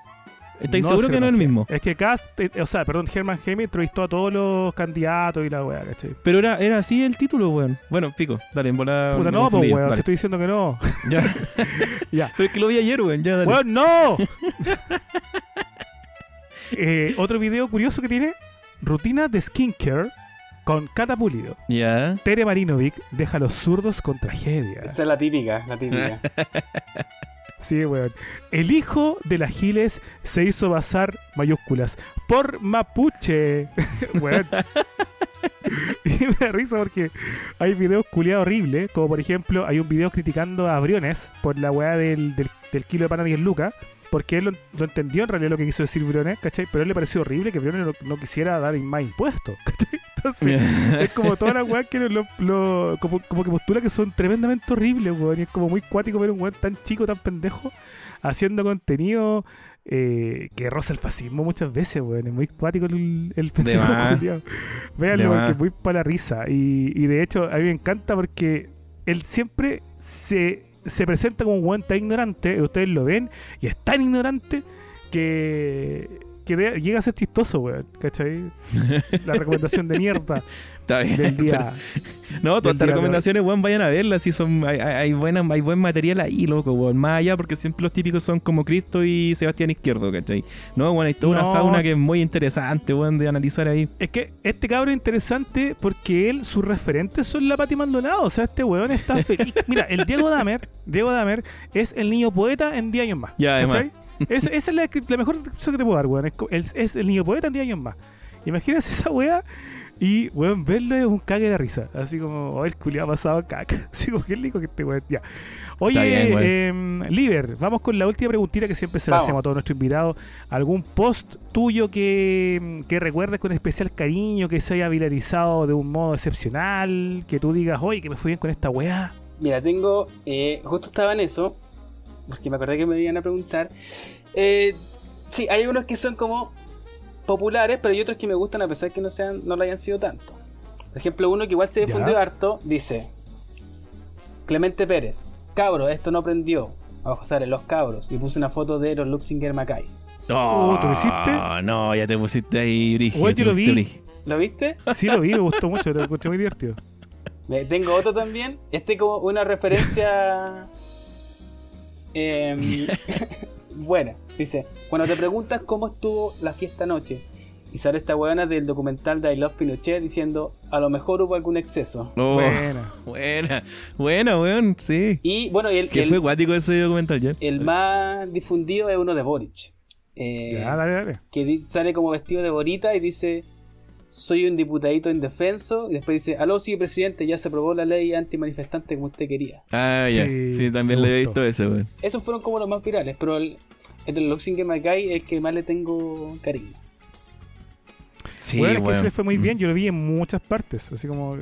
¿Estáis No seguros que no es el Germán mismo? Es que Cast, eh, o sea, perdón, Germán Geme entrevistó a todos los candidatos y la weá, ¿cachai? Pero era, era así el título, weón. Bueno, pico, dale, en bola. Puta, no, pues weón, te estoy diciendo que no. Ya. Ya. Pero es que lo vi ayer, weón, ya dale. ¡Weón, no! Eh, otro video curioso que tiene: rutina de skincare con Cata Pulido. Ya. Tere Marinovic deja a los zurdos con tragedia. Esa es la típica, la típica. Sí, weón. El hijo de las Giles se hizo basar mayúsculas por mapuche. weón. y me da risa porque hay videos culiados horribles, como por ejemplo hay un video criticando a Briones por la weá del, del, del kilo de pana 10 lucas. Porque él lo, lo entendió en realidad lo que quiso decir Briones, ¿cachai? Pero a él le pareció horrible que Briones no, no quisiera dar más impuestos, ¿cachai? Entonces, es como toda la weá que lo, lo- como, como que postula que son tremendamente horribles, weón. Y es como muy cuático ver un weón tan chico, tan pendejo, haciendo contenido eh, que roza el fascismo muchas veces, weón. Es muy cuático el, el pendejo Véanlo, porque es muy para la risa. Y, y de hecho, a mí me encanta porque él siempre se, se presenta como un weón tan ignorante, ustedes lo ven, y es tan ignorante que, que de- llega a ser chistoso, weón. ¿Cachai? La recomendación de mierda Está bien. pero- no, todas estas recomendaciones, weón, vayan a verlas. Si son, hay, hay, buena- hay buen material ahí, loco, weón. Más allá, porque siempre los típicos son como Cristo y Sebastián Izquierdo, ¿cachai? No, bueno, hay toda No. una fauna que es muy interesante, weón, de analizar ahí. Es que este cabro es interesante porque él, sus referentes son la Pati Maldonado. O sea, este weón está feliz. Mira, el Diego Damer, Diego Damer es el niño poeta en 10 años más. Ya, además. esa es la, mejor descripción que te puedo dar, weón. Es, co- el- es el niño poeta en 10 años más. Imagínense esa weá y, weón, verlo es un cague de risa. Así como, oh, el culiado ha pasado caca. Así como, qué rico que este weón. Ya. Oye, bien, em, Liber, vamos con la última preguntita que siempre se la hacemos a todos nuestros invitados. ¿Algún post tuyo que, que recuerdes con especial cariño, que se haya viralizado de un modo excepcional? Que tú digas, oye, que me fui bien con esta weá. Mira, tengo. eh, justo estaba en eso. Porque me acordé que me iban a preguntar. Eh, sí, hay unos que son como populares, pero hay otros que me gustan a pesar que no sean, no lo hayan sido tanto. Por ejemplo, uno que igual se Ya. difundió harto, dice Clemente Pérez, cabro, esto no prendió. Abajo sale los cabros. Y puse una foto de los Luxinger Macay. Oh, ¿tú lo hiciste? No, ya te pusiste ahí, Weón, yo te lo vi. brígido. ¿Lo viste? Sí, lo vi, me gustó mucho, lo encontré muy divertido. Eh, Tengo otro también. Este como una referencia. em, buena. Dice: Cuando te preguntas cómo estuvo la fiesta anoche, y sale esta huevona del documental de I Love Pinochet diciendo: A lo mejor hubo algún exceso. Oh, Buena. buena, buena, weón, sí. Y bueno, y el, Que el- fue guático ese documental, ¿ya? el más difundido es uno de Boric. Eh, Ya, dale, dale. que sale como vestido de Borita y dice. Soy un diputadito indefenso. Y después dice: Aló, sí, presidente, ya se aprobó la ley antimanifestante como usted quería. Ah, ya. Sí, Sí, también le he visto weón. Esos fueron como los más virales, pero el, el de Luxing que me cae es el que más le tengo cariño. Sí, bueno, es que se le fue muy Mm. bien, yo lo vi en muchas partes, así como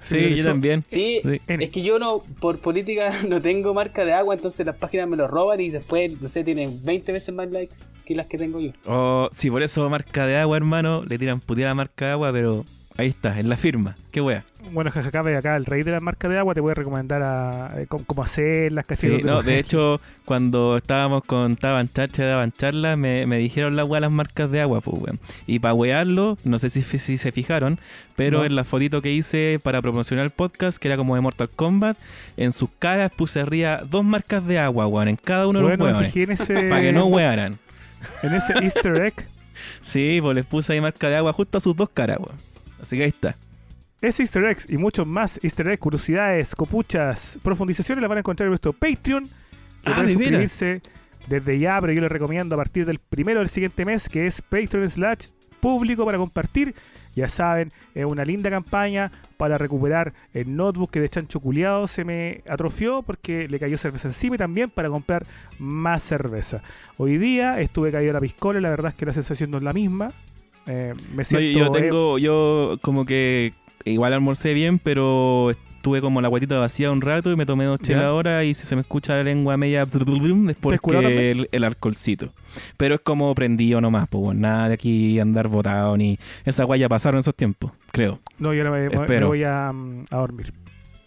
se Sí, yo también. Sí, Sí. Es que yo no, por política no tengo marca de agua, entonces las páginas me lo roban y después, no sé, tienen 20 veces más likes que las que tengo yo. Oh, sí, por eso marca de agua, hermano. Le tiran puteada a marca de agua, pero ahí está, en la firma. Qué wea. Bueno, Jajacabe acá, el rey de las marcas de agua, te puede recomendar a, eh, cómo, cómo hacerlas, Sí, ¿cachai? no, de hecho, cuando estábamos con Taban Chacha, daban charlas, me, me dijeron la wea las marcas de agua, pues, weón. Y para wearlo, no sé si, si se fijaron, pero No. en la fotito que hice para promocionar el podcast, que era como de Mortal Kombat, en sus caras puse arriba dos marcas de agua, weón, en cada uno de los weones. Para que no wearan. en ese easter egg. Sí, pues les puse ahí marca de agua justo a sus dos caras, weón. Así que ahí está. Ese easter eggs y muchos más easter eggs, curiosidades, copuchas, profundizaciones las van a encontrar en nuestro Patreon. Que Ah, suscribirse desde ya, pero yo les recomiendo a partir del primero del siguiente mes, que es Patreon slash público para compartir. Ya saben, es una linda campaña para recuperar el notebook que de chancho culiado se me atrofió porque le cayó cerveza encima y también para comprar más cerveza. Hoy día estuve caído a la piscola y la verdad es que la sensación no es la misma. Eh, me No, siento yo, yo eh, tengo, yo como que igual almorcé bien, pero estuve como la guatita vacía un rato y me tomé dos chelas ahora y si se me escucha la lengua media es porque el, el alcoholcito. Pero es como prendido nomás, pues bueno, nada de aquí andar botado ni esa guaya pasaron esos tiempos, creo. No, yo ahora me, me- voy a, mm, a dormir.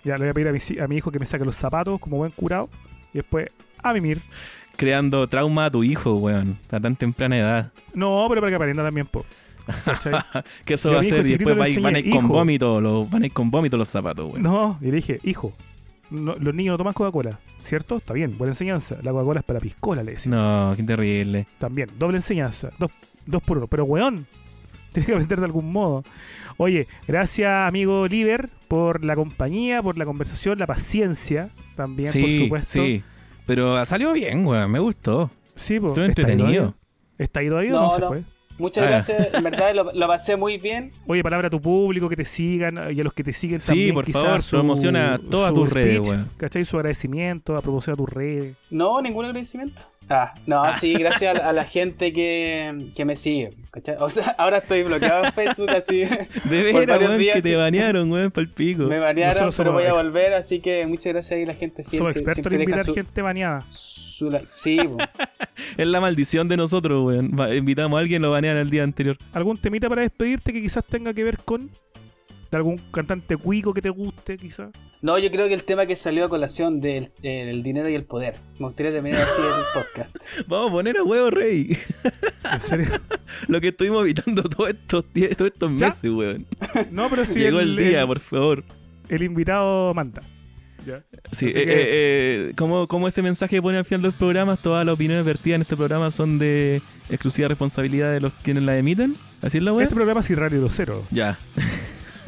Ya le voy a pedir a mi, a mi hijo que me saque los zapatos como buen curado y después a mimir. Creando trauma a tu hijo, weón, a tan temprana edad. No, pero para que aprenda también, po. Que eso Yo va a ser y después va van a ir con vómito, los, van a ir con vómito los zapatos, weón. no, y le dije, hijo, no- los niños no toman Coca-Cola, ¿cierto? Está bien, buena enseñanza. La Coca-Cola es para piscola, le decía. No, qué terrible. También, doble enseñanza, dos, dos por uno. Pero, weón, tienes que aprender de algún modo. Oye, gracias, amigo Liber, por la compañía, por la conversación, la paciencia también, por sí, supuesto. sí. Pero salió bien, weón, me gustó. Sí, po. Estuvo ¿Está ahí entretenido. ¿Está ahí todavía o No, no se no. fue? Muchas Ah. gracias, en verdad lo, lo pasé muy bien. Oye, palabra a tu público, que te sigan y a los que te siguen Sí, también. por quizás favor, su- promociona todas tus redes, weón. ¿Cachai? Su agradecimiento, a promocionar tus redes. No, ningún agradecimiento. Ah, no, sí, gracias a, a la gente que, que me sigue. ¿Cachai? O sea, ahora estoy bloqueado en Facebook así. De veras, weón, días, que te banearon, weón, pa'l pico. Me banearon, Nosotros pero voy a volver, así que muchas gracias a la gente fiel Somos expertos en invitar su, gente baneada. su. Sí. Es la maldición de nosotros, weón. Invitamos a alguien, lo banean el día anterior. ¿Algún temita para despedirte que quizás tenga que ver con de algún cantante cuico que te guste, quizás? No, yo creo que el tema que salió a colación del el dinero y el poder. Me gustaría terminar así el podcast. Vamos a poner a huevo, rey. ¿En serio? Lo que estuvimos evitando todos estos, todos estos ¿Ya? meses, weón. No, pero sí. Llegó el, día, el, por favor. el invitado manda. Ya. Sí, eh, que- eh, eh, como, como ese mensaje que pone al final de los programas, todas las opiniones vertidas en este programa son de exclusiva responsabilidad de los quienes la emiten. ¿Así es la weá? Este programa es Radio Cero. Ya,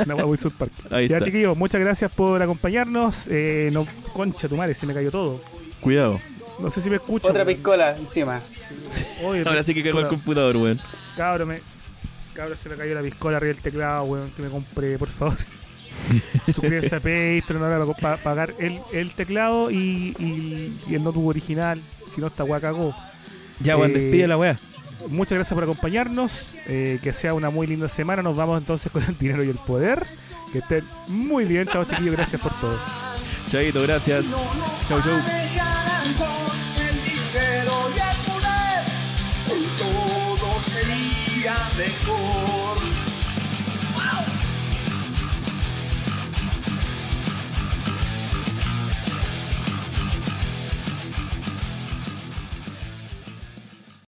Una hueá muy South Park. ahí Ya, está. chiquillos, muchas gracias por acompañarnos. Eh, no, concha tu madre, se me cayó todo. Cuidado. No sé si me escucho. Otra piscola encima. Oye, Ahora sí que cagó el puta, computador, weón. Cabro, me. Cabro, se me cayó la piscola arriba del teclado, weón, que me compré, por favor. Suscríbete a Patreon ahora para pagar el, el teclado y, y, y el notebook original. Si no, esta weá cagó. Ya, weón, Eh, despide la weá. Muchas gracias por acompañarnos. eh, que sea una muy linda semana. Nos vamos entonces con el dinero y el poder. Que estén muy bien, chao chiquillos. Gracias por todo. Chaito, gracias. Chau, chau.